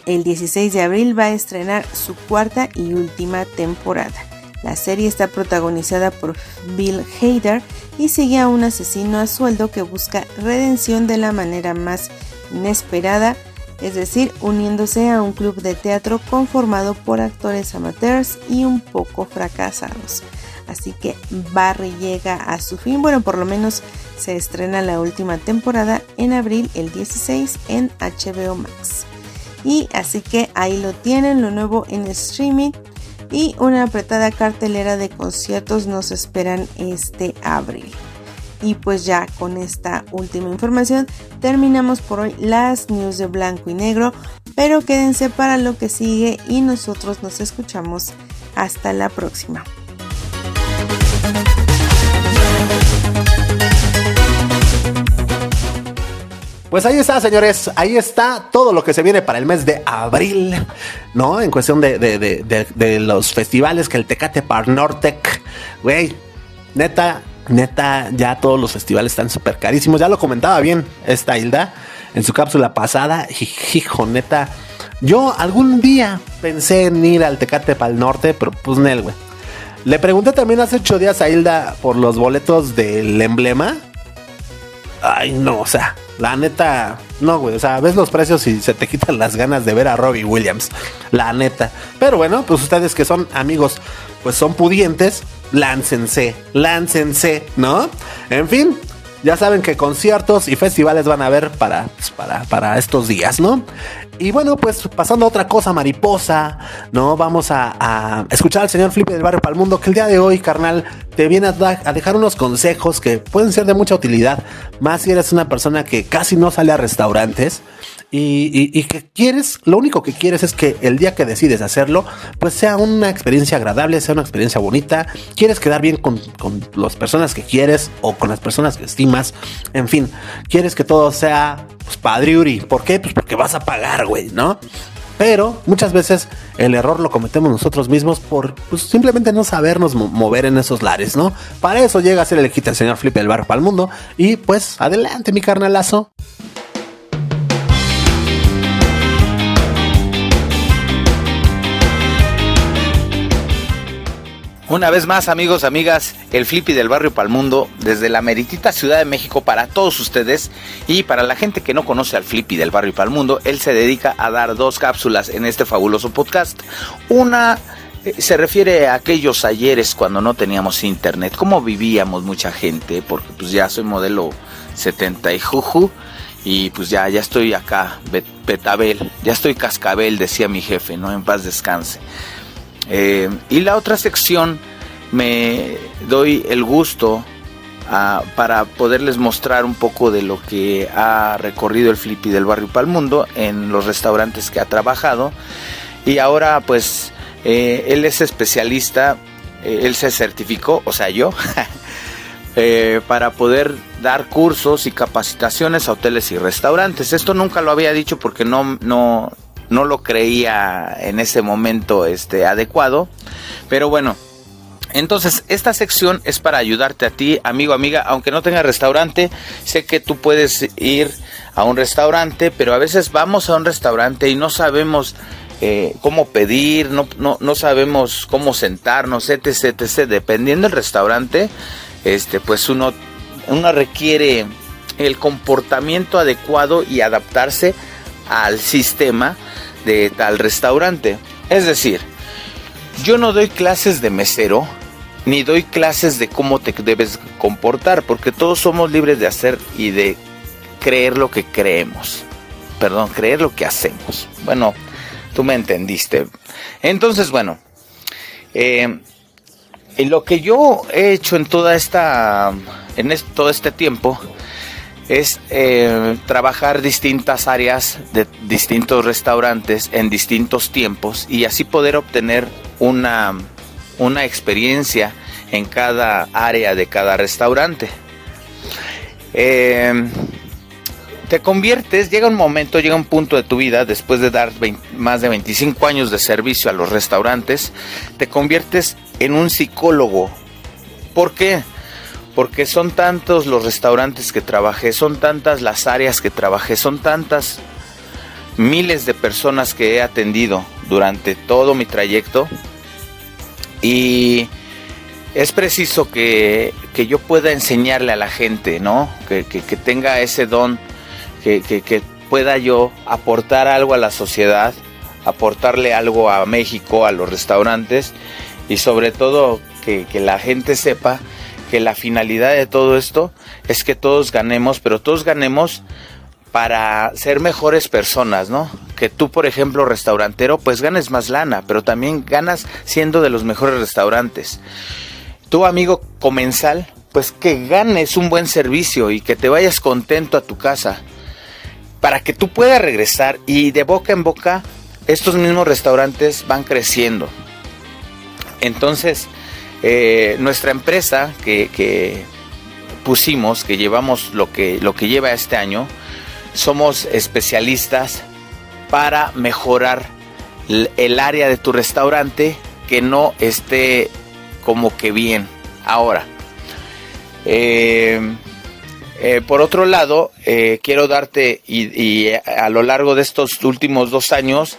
El 16 de abril va a estrenar su cuarta y última temporada. La serie está protagonizada por Bill Hader y sigue a un asesino a sueldo que busca redención de la manera más inesperada, es decir, uniéndose a un club de teatro conformado por actores amateurs y un poco fracasados. Así que Barry llega a su fin, bueno, por lo menos se estrena la última temporada en abril el 16 en HBO Max. Y así que ahí lo tienen, lo nuevo en streaming y una apretada cartelera de conciertos nos esperan este abril. Y pues ya con esta última información terminamos por hoy las news de blanco y negro, pero quédense para lo que sigue y nosotros nos escuchamos hasta la próxima. Pues ahí está, señores. Ahí está todo lo que se viene para el mes de abril, ¿no? En cuestión de, los festivales que el Tecate Par Nortec, güey, neta, neta, ya todos los festivales están súper carísimos. Ya lo comentaba bien esta Hilda en su cápsula pasada. Hijo, neta. Yo algún día pensé en ir al Tecate Pal Norte, pero pues Nel, güey. Le pregunté también hace ocho días a Hilda por los boletos del emblema. Ay, no, o sea, la neta, no, güey. O sea, ves los precios y se te quitan las ganas de ver a Robbie Williams. La neta. Pero bueno, pues ustedes que son amigos, pues son pudientes, láncense, láncense, ¿no? En fin, ya saben que conciertos y festivales van a haber para, pues, para, para estos días, ¿no? Y bueno, pues pasando a otra cosa mariposa, ¿no? Vamos a, escuchar al señor Flippy del Barrio para el Mundo, que el día de hoy, carnal, te viene a, a, dejar unos consejos que pueden ser de mucha utilidad, más si eres una persona que casi no sale a restaurantes y, que quieres, lo único que quieres es que el día que decides hacerlo, pues sea una experiencia agradable, sea una experiencia bonita, quieres quedar bien con, con las personas que quieres o con las personas que estimas, en fin, quieres que todo sea pues, padriuri. ¿Por qué? Pues porque vas a pagar, güey, ¿no? Pero muchas veces el error lo cometemos nosotros mismos por pues, simplemente no sabernos mover en esos lares, ¿no? Para eso llega a ser el el señor Flip el barro para el mundo. Y pues adelante, mi carnalazo. Una vez más, amigos, amigas, el Flippy del barrio Palmundo, desde la meritita Ciudad de México para todos ustedes y para la gente que no conoce al Flippy del barrio Palmundo, él se dedica a dar dos cápsulas en este fabuloso podcast. Una eh, se refiere a aquellos ayeres cuando no teníamos internet, cómo vivíamos mucha gente, porque pues ya soy modelo 70 y juju y pues ya, ya estoy acá, betabel, ya estoy cascabel, decía mi jefe, ¿no? En paz descanse. Eh, y la otra sección me doy el gusto ah, para poderles mostrar un poco de lo que ha recorrido el Flippy del barrio Palmundo en los restaurantes que ha trabajado. Y ahora pues eh, él es especialista, eh, él se certificó, o sea yo, para poder dar cursos y capacitaciones a hoteles y restaurantes. Esto nunca lo había dicho porque no, no, no lo creía en ese momento este, adecuado. Pero bueno, entonces, esta sección es para ayudarte a ti, amigo, amiga, aunque no tenga restaurante, sé que tú puedes ir a un restaurante, pero a veces vamos a un restaurante y no sabemos eh, cómo pedir, no, no, no, sabemos cómo sentarnos, etc, etc. Dependiendo del restaurante, este, pues uno, uno requiere el comportamiento adecuado y adaptarse al sistema de tal restaurante. Es decir, yo no doy clases de mesero, ni doy clases de cómo te debes comportar, porque todos somos libres de hacer y de creer lo que creemos. Perdón, creer lo que hacemos. Bueno, tú me entendiste. Entonces, bueno, eh, lo que yo he hecho en toda esta, en todo este tiempo, es eh, trabajar distintas áreas de distintos restaurantes en distintos tiempos y así poder obtener una, una experiencia en cada área de cada restaurante. Eh, te conviertes, llega un momento, llega un punto de tu vida, después de dar más de 25 años de servicio a los restaurantes, te conviertes en un psicólogo. ¿Por qué? Son tantos los restaurantes que trabajé, son tantas las áreas que trabajé, son tantas miles de personas que he atendido durante todo mi trayecto y es preciso que, yo pueda enseñarle a la gente, ¿no? Que, tenga ese don, que, que, pueda yo aportar algo a la sociedad, aportarle algo a México, a los restaurantes y sobre todo que, la gente sepa que la finalidad de todo esto es que todos ganemos, pero todos ganemos para ser mejores personas, ¿no? Que tú, por ejemplo, restaurantero, pues ganes más lana, pero también ganas siendo de los mejores restaurantes. Tu amigo comensal, pues que ganes un buen servicio y que te vayas contento a tu casa, para que tú puedas regresar y de boca en boca estos mismos restaurantes van creciendo. Entonces, eh, nuestra empresa que, pusimos, que llevamos lo que, lo que lleva este año, somos especialistas para mejorar el área de tu restaurante que no esté como que bien. Ahora, eh, eh, por otro lado, quiero darte y, a lo largo de estos últimos dos años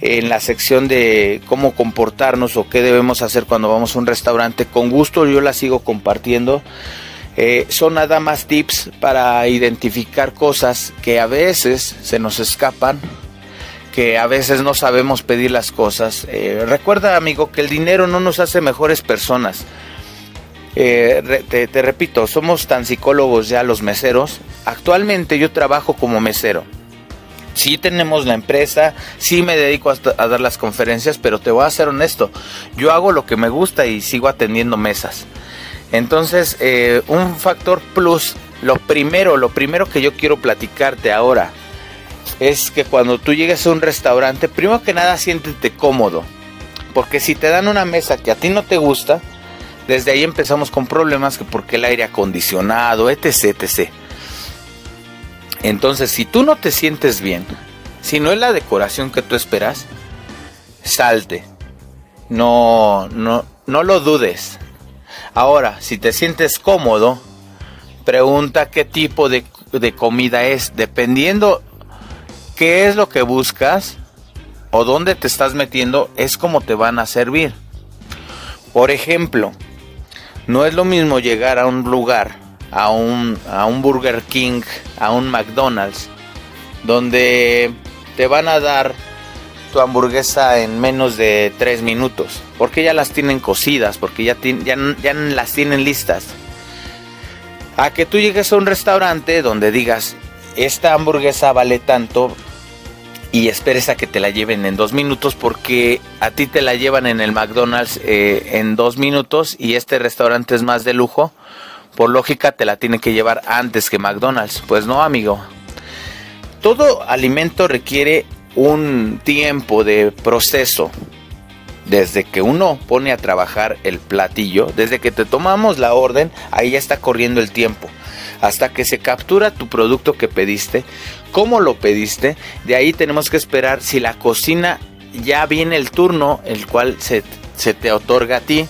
en la sección de cómo comportarnos o qué debemos hacer cuando vamos a un restaurante. Con gusto yo la sigo compartiendo. Eh, son nada más tips para identificar cosas que a veces se nos escapan, que a veces no sabemos pedir las cosas. Eh, recuerda amigo que el dinero no nos hace mejores personas. Eh, te repito, somos tan psicólogos ya los meseros. Actualmente yo trabajo como mesero sí tenemos la empresa, sí me dedico a, dar las conferencias, pero te voy a ser honesto, yo hago lo que me gusta y sigo atendiendo mesas. Entonces, eh, un factor plus, lo primero, lo primero que yo quiero platicarte ahora es que cuando tú llegues a un restaurante, primero que nada siéntete cómodo, porque si te dan una mesa que a ti no te gusta, desde ahí empezamos con problemas que porque el aire acondicionado, etc, etc. Entonces, si tú no te sientes bien, si no es la decoración que tú esperas, salte. No, no, no lo dudes. Ahora, si te sientes cómodo, pregunta qué tipo de, de comida es. Dependiendo qué es lo que buscas o dónde te estás metiendo, es como te van a servir. Por ejemplo, no es lo mismo llegar a un lugar, a un, a un Burger King, a un McDonald's, donde te van a dar tu hamburguesa en menos de 3 minutos, porque ya las tienen cocidas, porque ya, ya, ya las tienen listas. A que tú llegues a un restaurante donde digas, esta hamburguesa vale tanto y esperes a que te la lleven en dos minutos porque a ti te la llevan en el McDonald's eh, en dos minutos y este restaurante es más de lujo. Por lógica te la tiene que llevar antes que McDonald's. Pues no, amigo. Todo alimento requiere un tiempo de proceso. Desde que uno pone a trabajar el platillo, desde que te tomamos la orden, ahí ya está corriendo el tiempo. Hasta que se captura tu producto que pediste, cómo lo pediste, de ahí tenemos que esperar si la cocina ya viene el turno, el cual se, se te otorga a ti.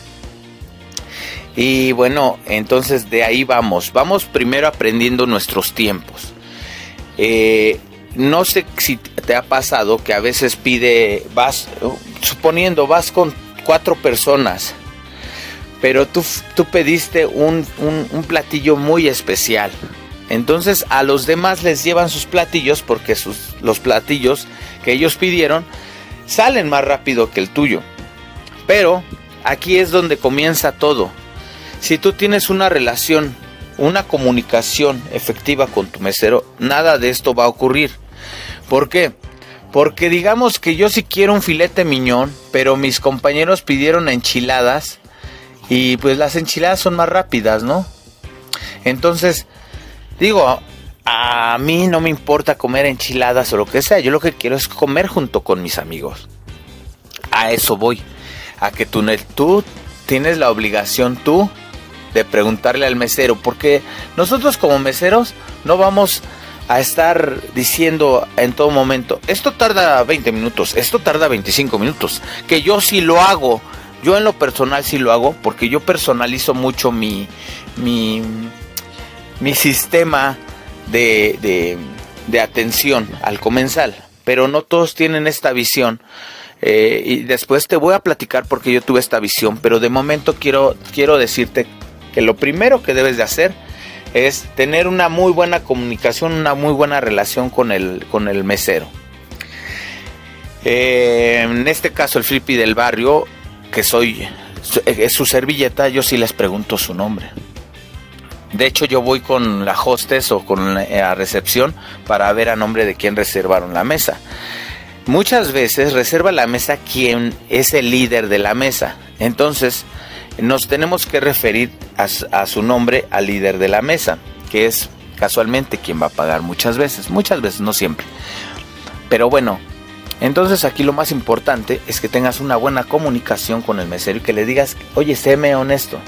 Y bueno, entonces de ahí vamos. Vamos primero aprendiendo nuestros tiempos. Eh, no sé si te ha pasado que a veces pide, vas, suponiendo, vas con cuatro personas, pero tú, tú pediste un, un, platillo muy especial. Entonces a los demás les llevan sus platillos porque sus, los platillos que ellos pidieron salen más rápido que el tuyo. Pero aquí es donde comienza todo. Si tú tienes una relación una comunicación efectiva con tu mesero, nada de esto va a ocurrir. ¿Por qué? Porque digamos que yo sí quiero un filete miñón, pero mis compañeros pidieron enchiladas y pues las enchiladas son más rápidas, ¿no? Entonces, digo, a mí no me importa comer enchiladas o lo que sea, yo lo que quiero es comer junto con mis amigos. A eso voy, a que tú, tú tienes la obligación tú de preguntarle al mesero, porque nosotros como meseros no vamos a estar diciendo en todo momento, esto tarda 20 minutos, esto tarda 25 minutos, que yo sí lo hago, yo en lo personal sí lo hago, porque yo personalizo mucho mi, mi, mi sistema de, de, de atención al comensal, pero no todos tienen esta visión. Eh, y después te voy a platicar porque yo tuve esta visión, pero de momento quiero, quiero decirte que lo primero que debes de hacer es tener una muy buena comunicación, una muy buena relación con el, con el mesero. Eh, en este caso el flippy del barrio, que soy es su servilleta, yo sí les pregunto su nombre. De hecho, yo voy con la hostess o con la recepción para ver a nombre de quién reservaron la mesa. Muchas veces reserva la mesa quien es el líder de la mesa. Entonces, nos tenemos que referir a, su nombre al líder de la mesa, que es casualmente quien va a pagar muchas veces, muchas veces, no siempre. Pero bueno, entonces aquí lo más importante es que tengas una buena comunicación con el mesero y que le digas, oye, séme honesto.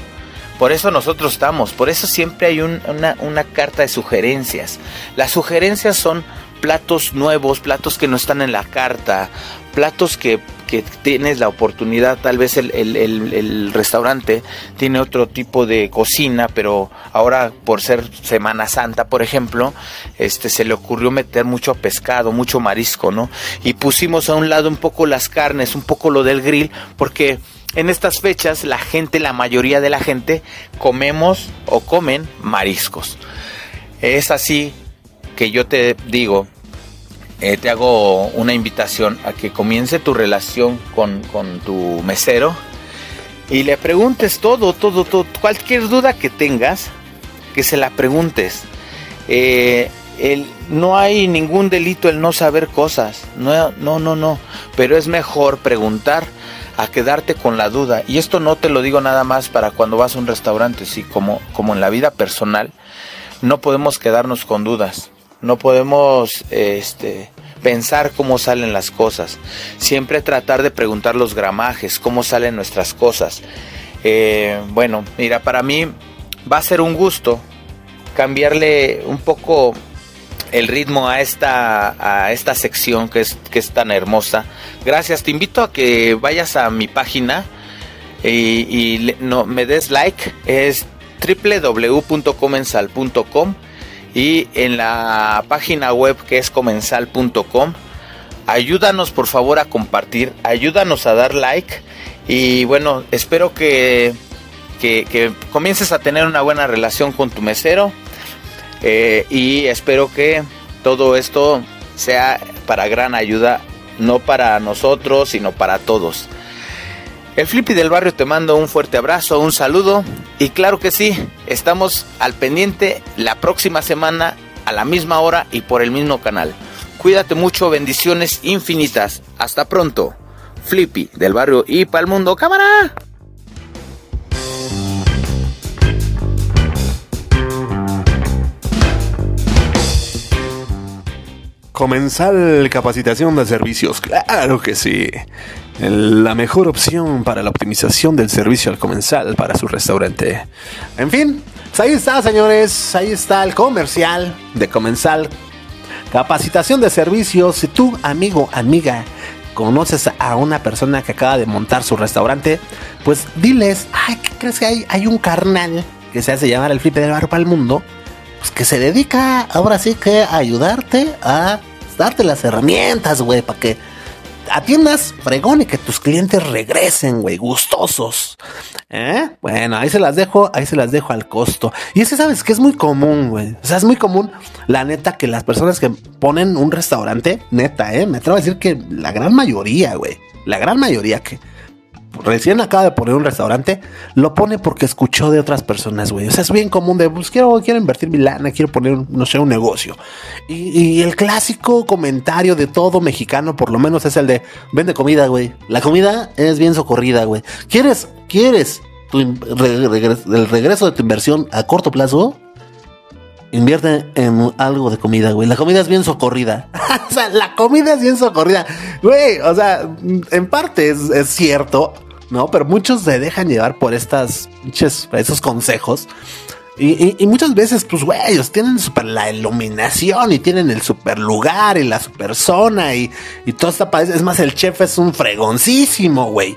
Por eso nosotros estamos, por eso siempre hay una, una carta de sugerencias. Las sugerencias son platos nuevos, platos que no están en la carta, platos que, tienes la oportunidad, tal vez el, restaurante tiene otro tipo de cocina, pero ahora por ser Semana Santa, por ejemplo, este se le ocurrió meter mucho pescado, mucho marisco, ¿no? Y pusimos a un lado un poco las carnes, un poco lo del grill, porque en estas fechas la gente, la mayoría de la gente, comemos o comen mariscos. Es así que yo te digo, eh, te hago una invitación a que comience tu relación con, tu mesero y le preguntes todo, todo, todo, cualquier duda que tengas, que se la preguntes. Eh, no hay ningún delito el no saber cosas, no, no, no, no, pero es mejor preguntar a quedarte con la duda. Y esto no te lo digo nada más para cuando vas a un restaurante, sí, como, como en la vida personal, no podemos quedarnos con dudas no podemos este, pensar cómo salen las cosas. Siempre tratar de preguntar los gramajes, cómo salen nuestras cosas. Eh, bueno, mira, para mí va a ser un gusto cambiarle un poco el ritmo a esta, a esta sección que es, que es tan hermosa. Gracias, te invito a que vayas a mi página y, no, me des like. Es www.comensal.com y en la página web que es comensal.com. Ayúdanos por favor a compartir, ayúdanos a dar like y bueno, espero que, que, comiences a tener una buena relación con tu mesero eh, y espero que todo esto sea para gran ayuda, no para nosotros, sino para todos. El Flippy del barrio te mando un fuerte abrazo, un saludo y claro que sí, estamos al pendiente la próxima semana a la misma hora y por el mismo canal. Cuídate mucho, bendiciones infinitas. Hasta pronto. Flippy del barrio y para mundo, cámara. Comenzar capacitación de servicios, claro que sí. La mejor opción para la optimización del servicio al comensal para su restaurante. En fin, pues ahí está, señores. Ahí está el comercial de comensal. Capacitación de servicios. Si tú, amigo, amiga, conoces a una persona que acaba de montar su restaurante, pues diles, ay, ¿qué crees que hay? Hay un carnal que se hace llamar el flipe del barro para el mundo pues que se dedica ahora sí que a ayudarte a darte las herramientas, güey, para que atiendas fregón y que tus clientes regresen, güey, gustosos. ¿Eh? Bueno, ahí se las dejo, ahí se las dejo al costo. Y es que sabes que es muy común, güey. O sea, es muy común, la neta, que las personas que ponen un restaurante, neta, ¿eh? Me atrevo a decir que la gran mayoría, güey. La gran mayoría que recién acaba de poner un restaurante, lo pone porque escuchó de otras personas, güey. O sea, es bien común de, pues quiero, quiero invertir mi lana, quiero poner, no sé, un negocio. Y, el clásico comentario de todo mexicano, por lo menos, es el de, vende comida, güey. La comida es bien socorrida, güey. ¿Quieres, quieres tu el regreso de tu inversión a corto plazo? Invierte en algo de comida, güey. La comida es bien socorrida. o sea, la comida es bien socorrida. Güey, o sea, en parte es, cierto, ¿no? Pero muchos se dejan llevar por estas, esos consejos. Y, muchas veces, pues, güey, ellos tienen super la iluminación y tienen el super lugar y la super zona y, y todo está Es más, el chef es un fregoncísimo, güey.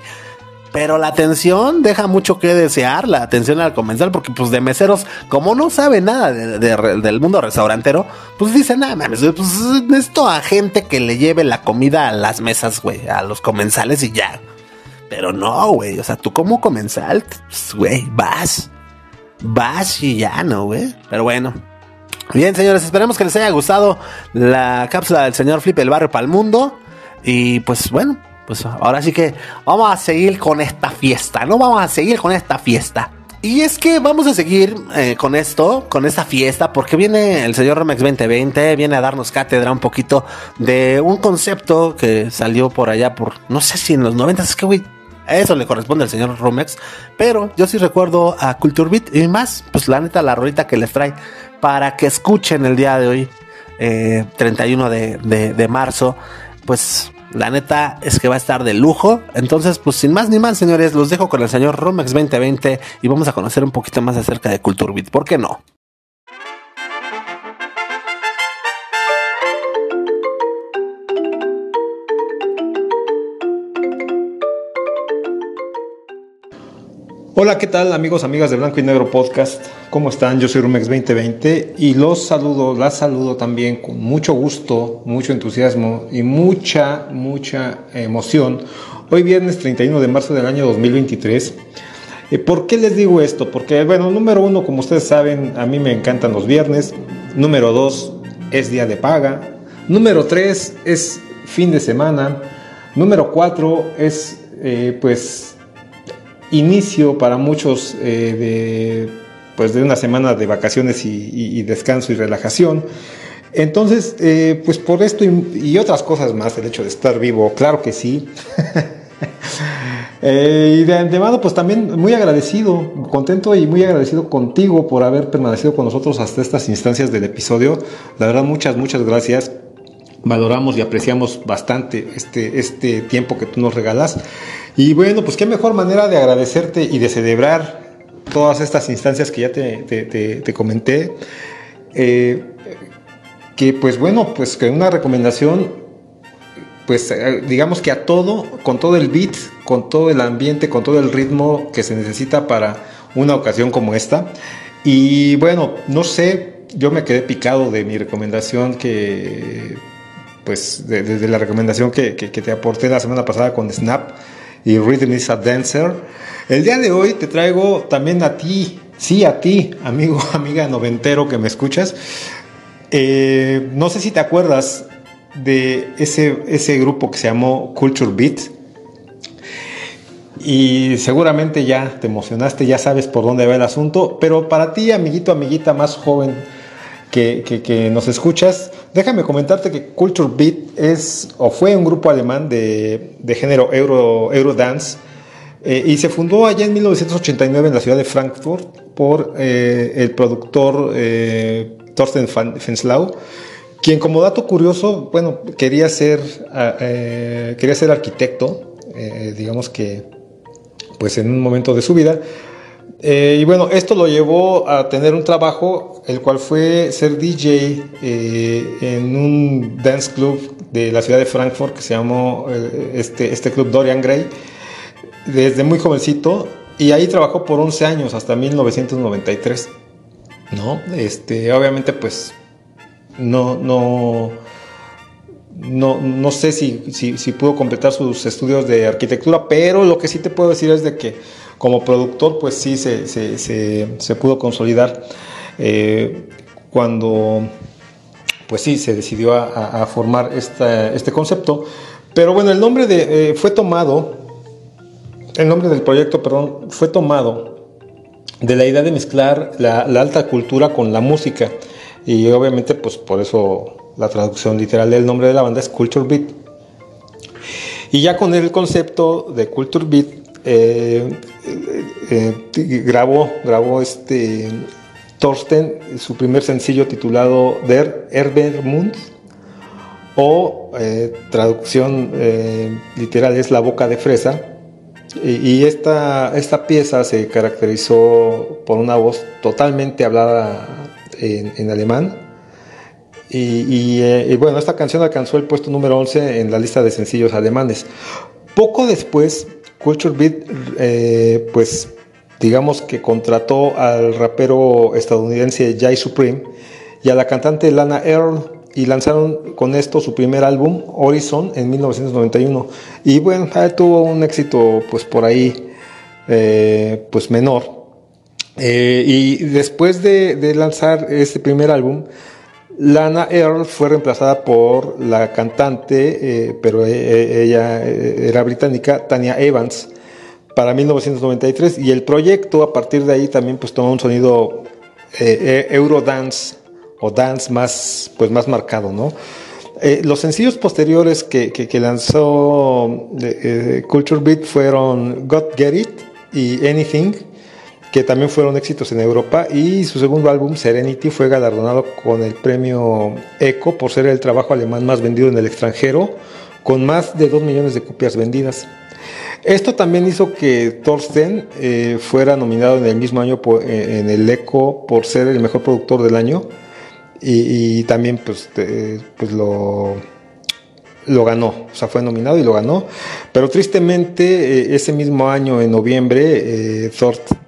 Pero la atención deja mucho que desear, la atención al comensal, porque pues de meseros, como no sabe nada del mundo restaurantero, pues dicen, nada, mames, pues necesito a gente que le lleve la comida a las mesas, güey, a los comensales y ya. Pero no, güey, o sea, tú como comensal, pues, güey, vas, vas y ya, ¿no, güey? Pero bueno. Bien, señores, esperemos que les haya gustado la cápsula del señor Flip el barrio para el mundo. Y pues bueno, pues ahora sí que vamos a seguir con esta fiesta, ¿no? Vamos a seguir con esta fiesta. Y es que vamos a seguir eh, con esto, con esta fiesta, porque viene el señor Romex 2020, viene a darnos cátedra un poquito de un concepto que salió por allá por, no sé si en los 90, es que, güey, eso le corresponde al señor Romex, pero yo sí recuerdo a Culture Beat y más, pues la neta, la rolita que les trae para que escuchen el día de hoy, 31 eh, de, de marzo, pues la neta es que va a estar de lujo. Entonces, pues sin más ni más, señores, los dejo con el señor Romex 2020 y vamos a conocer un poquito más acerca de Culturbit. ¿Por qué no? Hola, ¿qué tal amigos, amigas de Blanco y Negro Podcast? ¿Cómo están? Yo soy Rumex 2020 y los saludo, las saludo también con mucho gusto, mucho entusiasmo y mucha, mucha emoción. Hoy viernes 31 de marzo del año 2023. Eh, ¿Por qué les digo esto? Porque, bueno, número uno, como ustedes saben, a mí me encantan los viernes. Número dos, es día de paga. Número tres, es fin de semana. Número cuatro, es, eh, pues, inicio para muchos eh, de, pues de una semana de vacaciones y, descanso y relajación. Entonces, eh, pues por esto y, otras cosas más, el hecho de estar vivo, claro que sí. Eh, y de antemano, pues también muy agradecido, contento y muy agradecido contigo por haber permanecido con nosotros hasta estas instancias del episodio. La verdad, muchas, muchas gracias valoramos y apreciamos bastante este, este tiempo que tú nos regalas. Y bueno, pues qué mejor manera de agradecerte y de celebrar todas estas instancias que ya te, te, comenté. Eh, que pues bueno, pues que una recomendación, pues eh, digamos que a todo, con todo el beat, con todo el ambiente, con todo el ritmo que se necesita para una ocasión como esta. Y bueno, no sé, yo me quedé picado de mi recomendación que, pues, desde la recomendación que, que, te aporté la semana pasada con Snap y Rhythm is a Dancer. El día de hoy te traigo también a ti, sí, a ti, amigo, amiga noventero que me escuchas. Eh, no sé si te acuerdas de ese, ese grupo que se llamó Culture Beat. Y seguramente ya te emocionaste, ya sabes por dónde va el asunto, pero para ti, amiguito, amiguita más joven que, que nos escuchas, déjame comentarte que Culture Beat es o fue un grupo alemán de, de género Euro, Eurodance eh, y se fundó allá en 1989 en la ciudad de Frankfurt por eh, el productor eh, Thorsten Fenslau, quien como dato curioso, bueno, quería ser, eh, quería ser arquitecto, digamos que pues en un momento de su vida. Eh, y bueno, esto lo llevó a tener un trabajo, el cual fue ser DJ en un dance club de la ciudad de Frankfurt que se llamó este, este club Dorian Gray, desde muy jovencito, y ahí trabajó por 11 años, hasta 1993. ¿no? Este, obviamente, pues, no, no, no, no sé si, si, si, pudo completar sus estudios de arquitectura, pero lo que sí te puedo decir es de que como productor, pues sí se, se, pudo consolidar eh, cuando, pues sí, se decidió a, formar esta, este concepto. Pero bueno, el nombre de, eh, fue tomado, el nombre del proyecto, perdón, fue tomado de la idea de mezclar la, la, alta cultura con la música. Y obviamente, pues por eso la traducción literal del nombre de la banda es Culture Beat. Y ya con el concepto de Culture Beat, eh, eh, eh, grabó, grabó este Thorsten su primer sencillo titulado Der Erbermund, o traducción literal es La Boca de Fresa y esta, esta pieza se caracterizó por una voz totalmente hablada en, alemán. Y, eh, y, bueno, esta canción alcanzó el puesto número 11 en la lista de sencillos alemanes. Poco después, Culture Beat, eh, pues digamos que contrató al rapero estadounidense Jay Supreme y a la cantante Lana Earl y lanzaron con esto su primer álbum, Horizon, en 1991. Y bueno, tuvo un éxito pues por ahí, eh, pues menor. Eh, y después de, de, lanzar este primer álbum, Lana Earl fue reemplazada por la cantante, eh, pero ella era británica, Tania Evans, para 1993. Y el proyecto a partir de ahí también pues tomó un sonido Eurodance o dance más, pues más marcado, ¿no? Eh, los sencillos posteriores que, que, que lanzó eh, Culture Beat fueron Got Get It y Anything, que también fueron éxitos en Europa, y su segundo álbum, Serenity, fue galardonado con el premio ECO por ser el trabajo alemán más vendido en el extranjero, con más de 2 millones de copias vendidas. Esto también hizo que Thorsten eh, fuera nominado en el mismo año eh, en el ECO por ser el mejor productor del año y, también pues, pues lo, lo ganó, o sea, fue nominado y lo ganó. Pero tristemente, eh, ese mismo año, en noviembre, eh,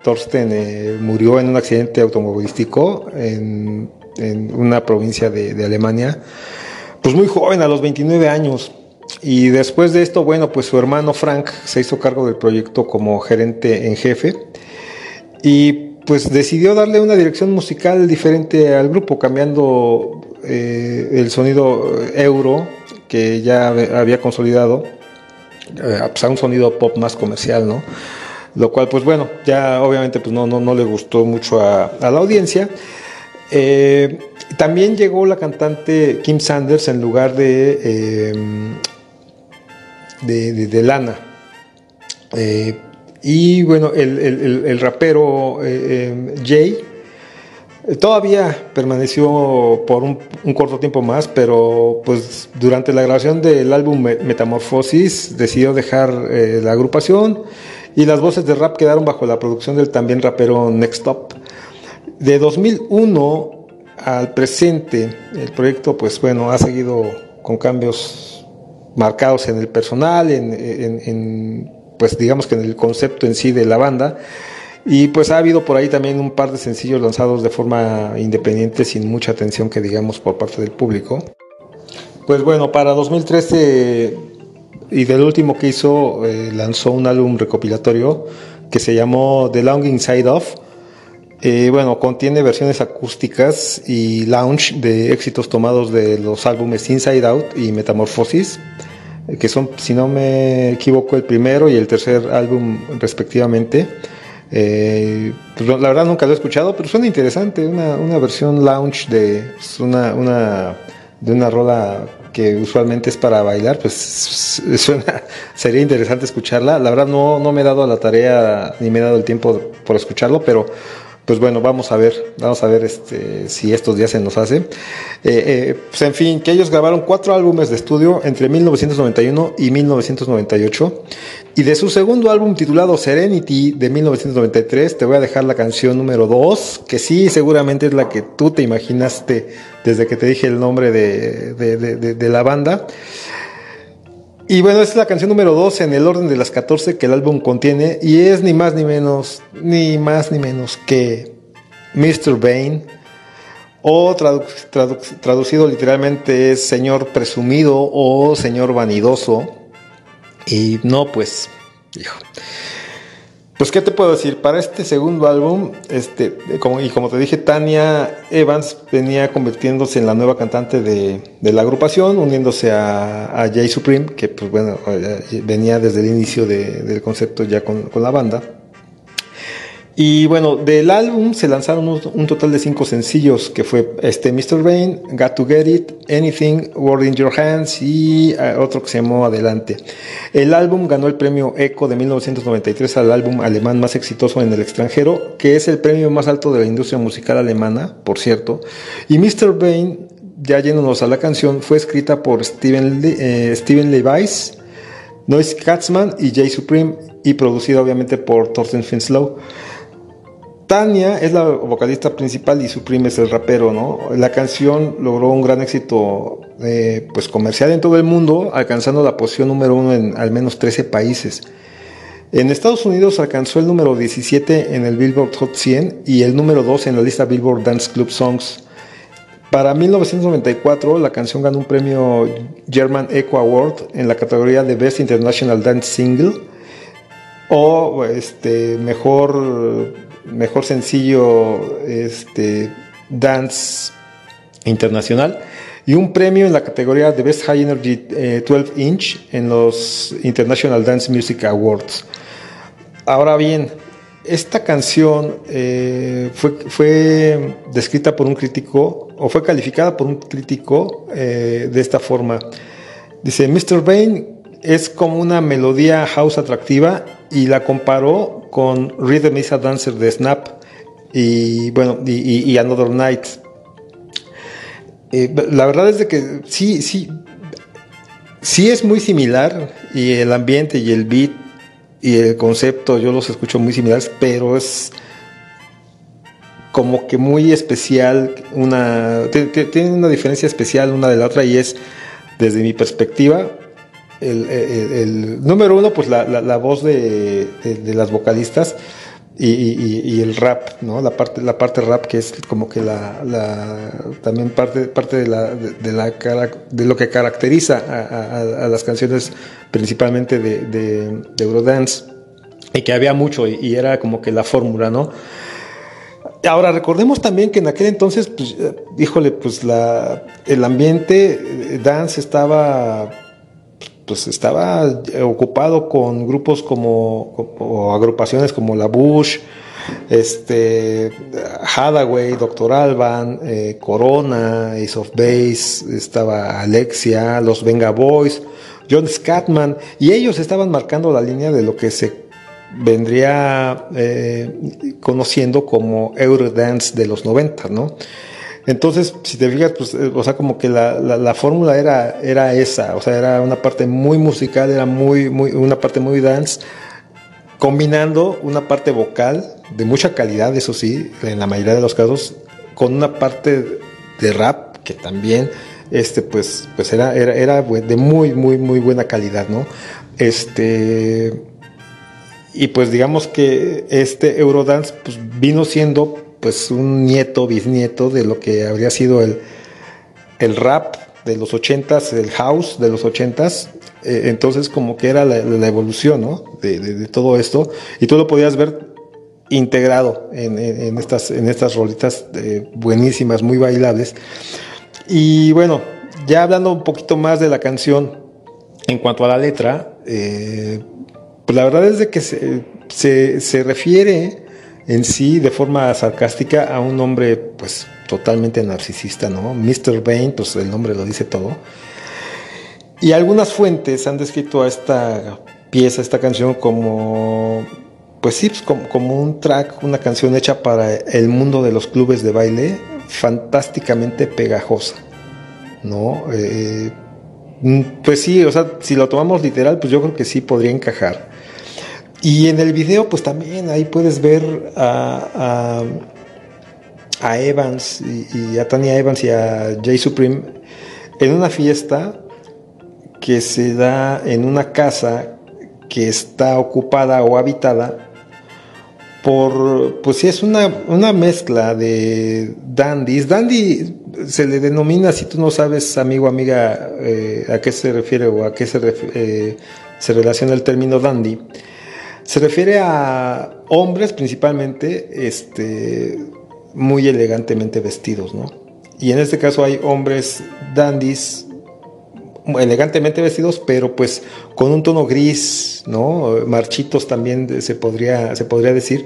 Thorsten eh, murió en un accidente automovilístico en, una provincia de, de, Alemania, pues muy joven, a los 29 años. Y después de esto, bueno, pues su hermano Frank se hizo cargo del proyecto como gerente en jefe. Y pues decidió darle una dirección musical diferente al grupo, cambiando el sonido euro que ya había consolidado eh, pues a un sonido pop más comercial, ¿no? Lo cual, pues bueno, ya obviamente pues no, no, no le gustó mucho a, la audiencia. Eh, también llegó la cantante Kim Sanders en lugar de, eh, de, Lana. Eh, y bueno, el, el, el rapero Jay todavía permaneció por un, corto tiempo más, pero pues durante la grabación del álbum Metamorfosis decidió dejar eh, la agrupación y las voces de rap quedaron bajo la producción del también rapero Next Top. De 2001 al presente, el proyecto, pues bueno, ha seguido con cambios marcados en el personal, en, pues digamos que en el concepto en sí de la banda. Y pues ha habido por ahí también un par de sencillos lanzados de forma independiente, sin mucha atención que digamos por parte del público. Pues bueno, para 2013 y del último que hizo, eh, lanzó un álbum recopilatorio que se llamó The Long Inside Of eh, bueno, contiene versiones acústicas y lounge de éxitos tomados de los álbumes Inside Out y Metamorphosis, eh, que son, si no me equivoco, el primero y el tercer álbum respectivamente. Eh, pues, la verdad nunca lo he escuchado, pero suena interesante, una, versión lounge de pues, una, una, de una rola que usualmente es para bailar, pues suena, sería interesante escucharla. La verdad no, no me he dado la tarea ni me he dado el tiempo por escucharlo, pero pues bueno, vamos a ver, vamos a ver este, si estos días se nos hace. Eh, eh, pues en fin, que ellos grabaron cuatro álbumes de estudio entre 1991 y 1998. Y de su segundo álbum titulado Serenity de 1993, te voy a dejar la canción número 2, que sí, seguramente es la que tú te imaginaste desde que te dije el nombre de, de la banda. Y bueno, esta es la canción número 2 en el orden de las 14 que el álbum contiene y es ni más ni menos, ni más ni menos que Mr. Bane o traducido literalmente es señor presumido o señor vanidoso. Y no, pues, hijo. Pues, ¿qué te puedo decir? Para este segundo álbum, este, como, y como te dije, Tania Evans venía convirtiéndose en la nueva cantante de, la agrupación, uniéndose a, Jay Supreme, que pues bueno, eh, venía desde el inicio del concepto ya con la banda. Y bueno, del álbum se lanzaron un, total de cinco sencillos, que fue este Mr. Rain, Got to Get It, Anything, Word in Your Hands y eh, otro que se llamó Adelante. El álbum ganó el premio ECO de 1993 al álbum alemán más exitoso en el extranjero, que es el premio más alto de la industria musical alemana, por cierto. Y Mr. Rain, ya yéndonos a la canción, fue escrita por Steven, eh, Steven Levice, Noise Katzman y Jay Supreme y producida obviamente por Thorsten Finslow. Tania es la vocalista principal y su es el rapero, ¿no? La canción logró un gran éxito eh, pues comercial en todo el mundo, alcanzando la posición número uno en al menos 13 países. En Estados Unidos alcanzó el número 17 en el Billboard Hot 100 y el número 2 en la lista Billboard Dance Club Songs. Para 1994 la canción ganó un premio German Echo Award en la categoría de Best International Dance Single o este, mejor mejor sencillo este, dance internacional y un premio en la categoría de Best High Energy 12 eh, Inch en los International Dance Music Awards. Ahora bien, esta canción eh, fue, fue, descrita por un crítico o fue calificada por un crítico eh, de esta forma. Dice, Mr. Bain es como una melodía house atractiva y la comparó con Rhythm is a Dancer de Snap y bueno, y, Another Night. Eh, la verdad es de que sí, sí, sí es muy similar y el ambiente y el beat y el concepto yo los escucho muy similares, pero es como que muy especial, una tiene una diferencia especial una de la otra y es desde mi perspectiva el, número uno, pues la, la, voz de, de, las vocalistas y, el rap, ¿no? La parte, la parte rap que es como que la, también parte, parte de, la, de, lo que caracteriza a, las canciones principalmente de, de, Eurodance y que había mucho y, era como que la fórmula, ¿no? Ahora recordemos también que en aquel entonces, pues, eh, híjole, pues la, el ambiente eh, dance estaba pues estaba ocupado con grupos como, o agrupaciones como la Bush, este, Hadaway, Doctor Alban, eh, Corona, Ace of Base, estaba Alexia, los Venga Boys, John Scatman, y ellos estaban marcando la línea de lo que se vendría eh, conociendo como Eurodance de los 90, ¿no? Entonces, si te fijas, pues, eh, o sea, como que la, la, fórmula era, era esa, o sea, era una parte muy musical, era muy, una parte muy dance, combinando una parte vocal de mucha calidad, eso sí, en la mayoría de los casos, con una parte de rap, que también este pues pues era, era, era de muy muy muy buena calidad no este y pues digamos que este Eurodance pues vino siendo pues un nieto bisnieto de lo que habría sido el el rap de los ochentas el house de los ochentas eh, entonces como que era la, evolución ¿no? de, todo esto y tú lo podías ver integrado en, estas en estas rolitas eh, buenísimas muy bailables y bueno, ya hablando un poquito más de la canción, en cuanto a la letra, eh, pues la verdad es de que se, se, refiere en sí de forma sarcástica a un hombre pues totalmente narcisista, ¿no? Mr. Bain, pues el nombre lo dice todo. Y algunas fuentes han descrito a esta pieza, esta canción como pues sí, pues como, un track, una canción hecha para el mundo de los clubes de baile, fantásticamente pegajosa, ¿no? Eh, mm, pues sí, o sea, si lo tomamos literal, pues yo creo que sí podría encajar. Y en el video, pues también ahí puedes ver a, a, Evans y, a Tania Evans y a Jay Supreme en una fiesta que se da en una casa que está ocupada o habitada por, pues sí, es una, una mezcla de dandies. Dandy se le denomina, si tú no sabes, amigo, amiga, eh, a qué se refiere o a qué se, eh, se relaciona el término dandy. Se refiere a hombres principalmente este, muy elegantemente vestidos, ¿no? Y en este caso hay hombres dandies elegantemente vestidos, pero pues con un tono gris, ¿no? Marchitos también se podría, se podría decir.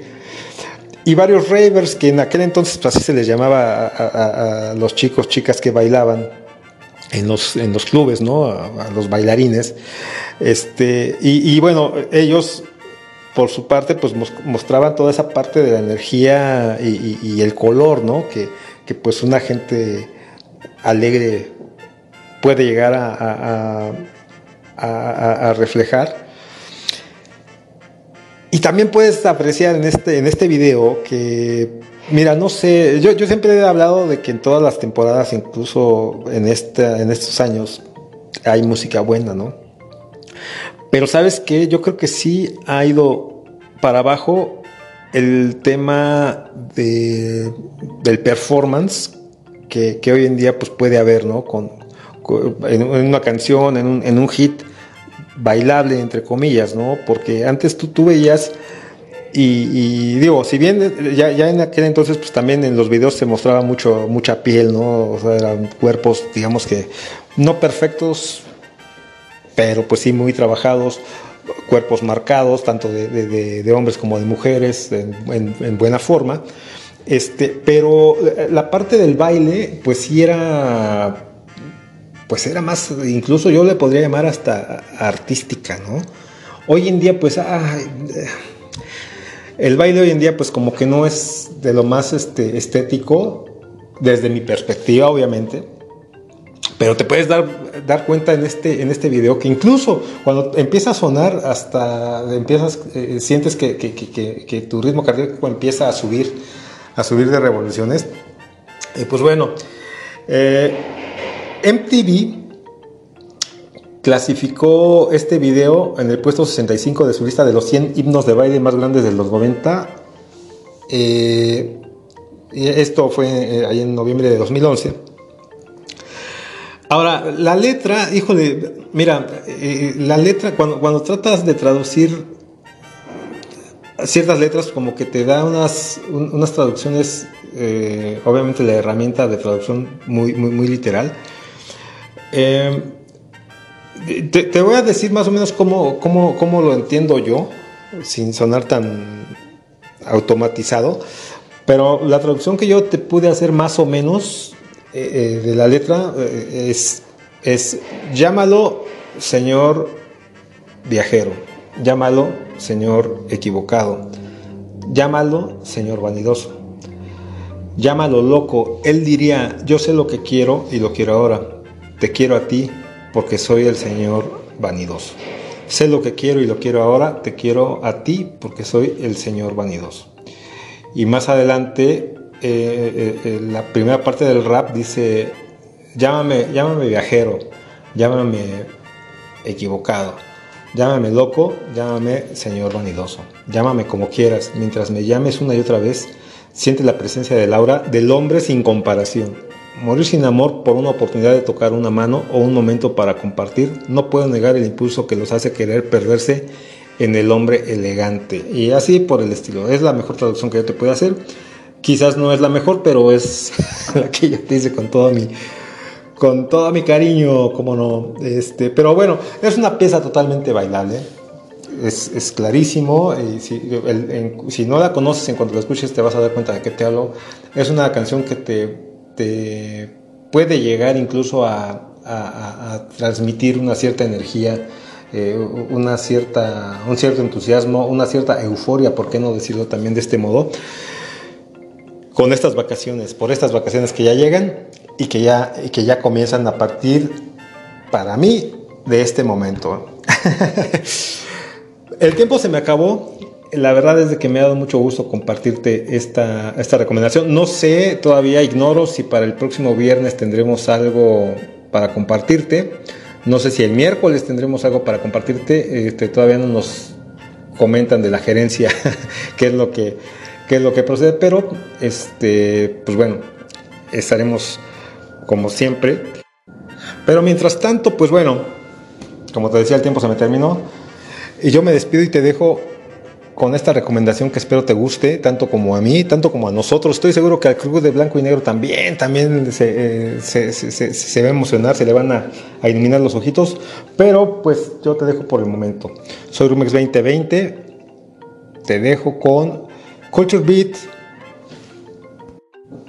Y varios ravers que en aquel entonces pues, así se les llamaba a, los chicos, chicas que bailaban en los, en los clubes, ¿no? A, los bailarines. Este, y, bueno, ellos por su parte, pues mostraban toda esa parte de la energía y, el color, ¿no? Que, que, pues una gente alegre puede llegar a, a, reflejar. Y también puedes apreciar en este, en este video que, mira, no sé, yo, yo siempre he hablado de que en todas las temporadas, incluso en, esta, en estos años, hay música buena, ¿no? Pero sabes qué, yo creo que sí ha ido para abajo el tema de, del performance que, que, hoy en día pues puede haber, ¿no? Con, en, una canción, en un, en un, hit bailable, entre comillas, ¿no? Porque antes tú, tú veías, y, digo, si bien ya, ya, en aquel entonces, pues también en los videos se mostraba mucho, mucha piel, ¿no? O sea, eran cuerpos, digamos que no perfectos, pero pues sí muy trabajados, cuerpos marcados, tanto de, de, hombres como de mujeres, en, en, buena forma. Este, pero la parte del baile, pues sí era pues era más, incluso yo le podría llamar hasta artística, ¿no? Hoy en día, pues, el baile hoy en día, pues como que no es de lo más este, estético, desde mi perspectiva, obviamente. Pero te puedes dar, dar cuenta en este, en este video que incluso cuando empieza a sonar, hasta empiezas, eh, sientes que, tu ritmo cardíaco empieza a subir, a subir de revoluciones. Y pues bueno, eh, MTV clasificó este video en el puesto 65 de su lista de los 100 himnos de baile más grandes de los 90. Eh, esto fue eh, ahí en noviembre de 2011. Ahora, la letra, híjole, mira, eh, la letra, cuando, cuando tratas de traducir ciertas letras, como que te da unas, unas traducciones, obviamente la herramienta de traducción muy, muy, literal. Eh, te, voy a decir más o menos cómo, cómo, lo entiendo yo, sin sonar tan automatizado, pero la traducción que yo te pude hacer más o menos eh, eh, de la letra es, es llámalo señor viajero, llámalo señor equivocado, llámalo señor vanidoso, llámalo loco, él diría yo sé lo que quiero y lo quiero ahora te quiero a ti porque soy el Señor vanidoso. Sé lo que quiero y lo quiero ahora, te quiero a ti porque soy el Señor vanidoso. Y más adelante eh, eh, la primera parte del rap dice, llámame, llámame viajero, llámame equivocado, llámame loco, llámame señor vanidoso, llámame como quieras, mientras me llames una y otra vez, siente la presencia del aura del hombre sin comparación. Morir sin amor por una oportunidad de tocar una mano o un momento para compartir, no puedo negar el impulso que los hace querer perderse en el hombre elegante. Y así por el estilo. Es la mejor traducción que yo te puedo hacer. Quizás no es la mejor, pero es la que yo te hice con todo mi, con todo mi cariño, como no. Este, pero bueno, es una pieza totalmente bailable. Es, es clarísimo. Y si, si, no la conoces, en cuanto la escuches, te vas a dar cuenta de qué te hablo. Es una canción que te, te puede llegar incluso a, a, a transmitir una cierta energía. Eh, una cierta, un cierto entusiasmo, una cierta euforia, ¿por qué no decirlo también de este modo? Con estas vacaciones, por estas vacaciones que ya llegan y que ya, y que ya comienzan a partir, para mí, de este momento. El tiempo se me acabó. La verdad es que me ha dado mucho gusto compartirte esta, esta recomendación. No sé, todavía ignoro si para el próximo viernes tendremos algo para compartirte. No sé si el miércoles tendremos algo para compartirte. Este, todavía no nos comentan de la gerencia qué es lo que qué es lo que procede, pero este, pues bueno, estaremos como siempre. Pero mientras tanto, pues bueno, como te decía, el tiempo se me terminó. Y yo me despido y te dejo con esta recomendación que espero te guste, tanto como a mí, tanto como a nosotros. Estoy seguro que al club de blanco y negro también, también se, eh, se, va a emocionar, se le van a, a, iluminar los ojitos. Pero pues yo te dejo por el momento. Soy Rumex 2020. Te dejo con Culture Beat,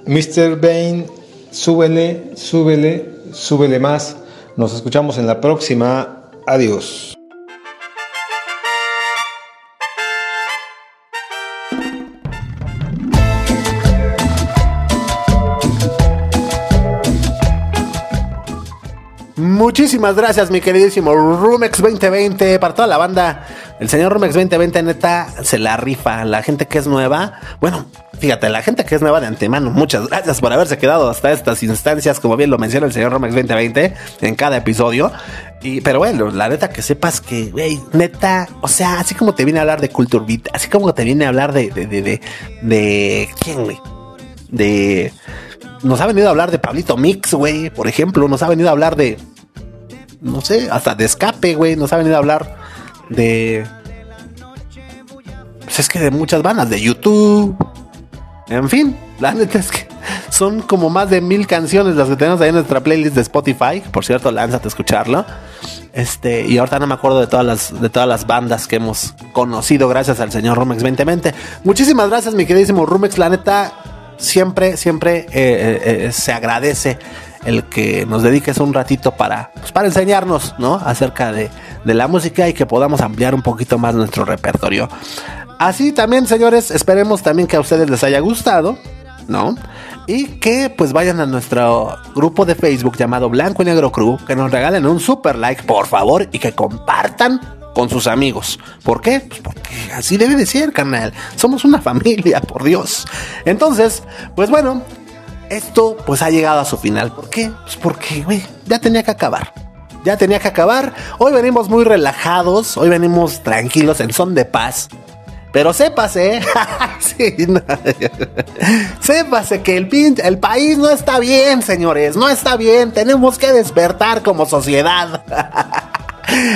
Mr. Bain, súbele, súbele, súbele más. Nos escuchamos en la próxima. Adiós. Muchísimas gracias, mi queridísimo Rumex 2020, para toda la banda. El señor Rumex 2020, neta, se la rifa. La gente que es nueva, bueno, fíjate, la gente que es nueva de antemano, muchas gracias por haberse quedado hasta estas instancias, como bien lo menciona el señor Rumex 2020 en cada episodio. Y, pero bueno, la neta que sepas que, güey, neta, o sea, así como te viene a hablar de Culture Beat, así como te viene a hablar de, de, de, de, de ¿quién, güey? De, nos ha venido a hablar de Pablito Mix, güey, por ejemplo, nos ha venido a hablar de no sé, hasta de escape, güey. Nos ha venido a hablar de. Pues es que de muchas bandas, de YouTube. En fin, la neta es que son como más de mil canciones las que tenemos ahí en nuestra playlist de Spotify. Por cierto, lánzate a escucharlo. Este, y ahorita no me acuerdo de todas las, de todas las bandas que hemos conocido gracias al señor Rumex 2020. Muchísimas gracias, mi queridísimo Rumex. La neta, siempre, siempre eh, eh, eh, se agradece el que nos dediques un ratito para, pues, para enseñarnos, ¿no? Acerca de, de la música y que podamos ampliar un poquito más nuestro repertorio. Así también, señores, esperemos también que a ustedes les haya gustado, ¿no? Y que pues vayan a nuestro grupo de Facebook llamado Blanco y Negro Crew, que nos regalen un super like, por favor, y que compartan con sus amigos. ¿Por qué? Pues porque así debe de ser, carnal. Somos una familia, por Dios. Entonces, pues bueno, esto pues ha llegado a su final. ¿Por qué? Pues porque, ya tenía que acabar. Ya tenía que acabar. Hoy venimos muy relajados, hoy venimos tranquilos en son de paz. Pero sépase, sí, sépase que el, el país no está bien, señores, no está bien. Tenemos que despertar como sociedad.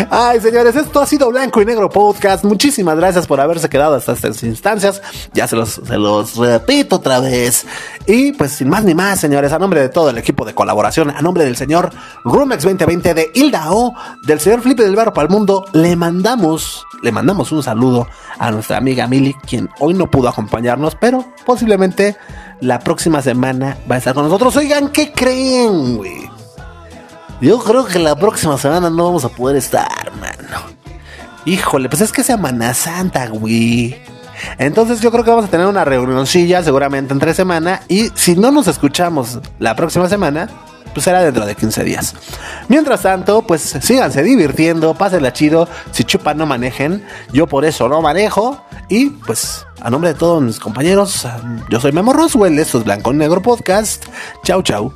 Ay, señores, esto ha sido Blanco y Negro Podcast. Muchísimas gracias por haberse quedado hasta estas instancias. Ya se los, repito otra vez. Y pues sin más ni más, señores, a nombre de todo el equipo de colaboración, a nombre del señor Rumex 2020 de Hilda O, del señor Felipe del Barro para el Mundo, le mandamos, le mandamos un saludo a nuestra amiga Mili, quien hoy no pudo acompañarnos, pero posiblemente la próxima semana va a estar con nosotros. Oigan, ¿qué creen, güey? Yo creo que la próxima semana no vamos a poder estar, mano. Híjole, pues es que es Semana Santa, güey. Entonces yo creo que vamos a tener una reunioncilla seguramente entre semana. Y si no nos escuchamos la próxima semana, pues será dentro de 15 días. Mientras tanto, pues síganse divirtiendo, pásenla chido. Si chupan, no manejen. Yo por eso no manejo. Y pues, a nombre de todos mis compañeros, yo soy Memo Roswell. Esto es Blanco Negro Podcast. Chau, chau.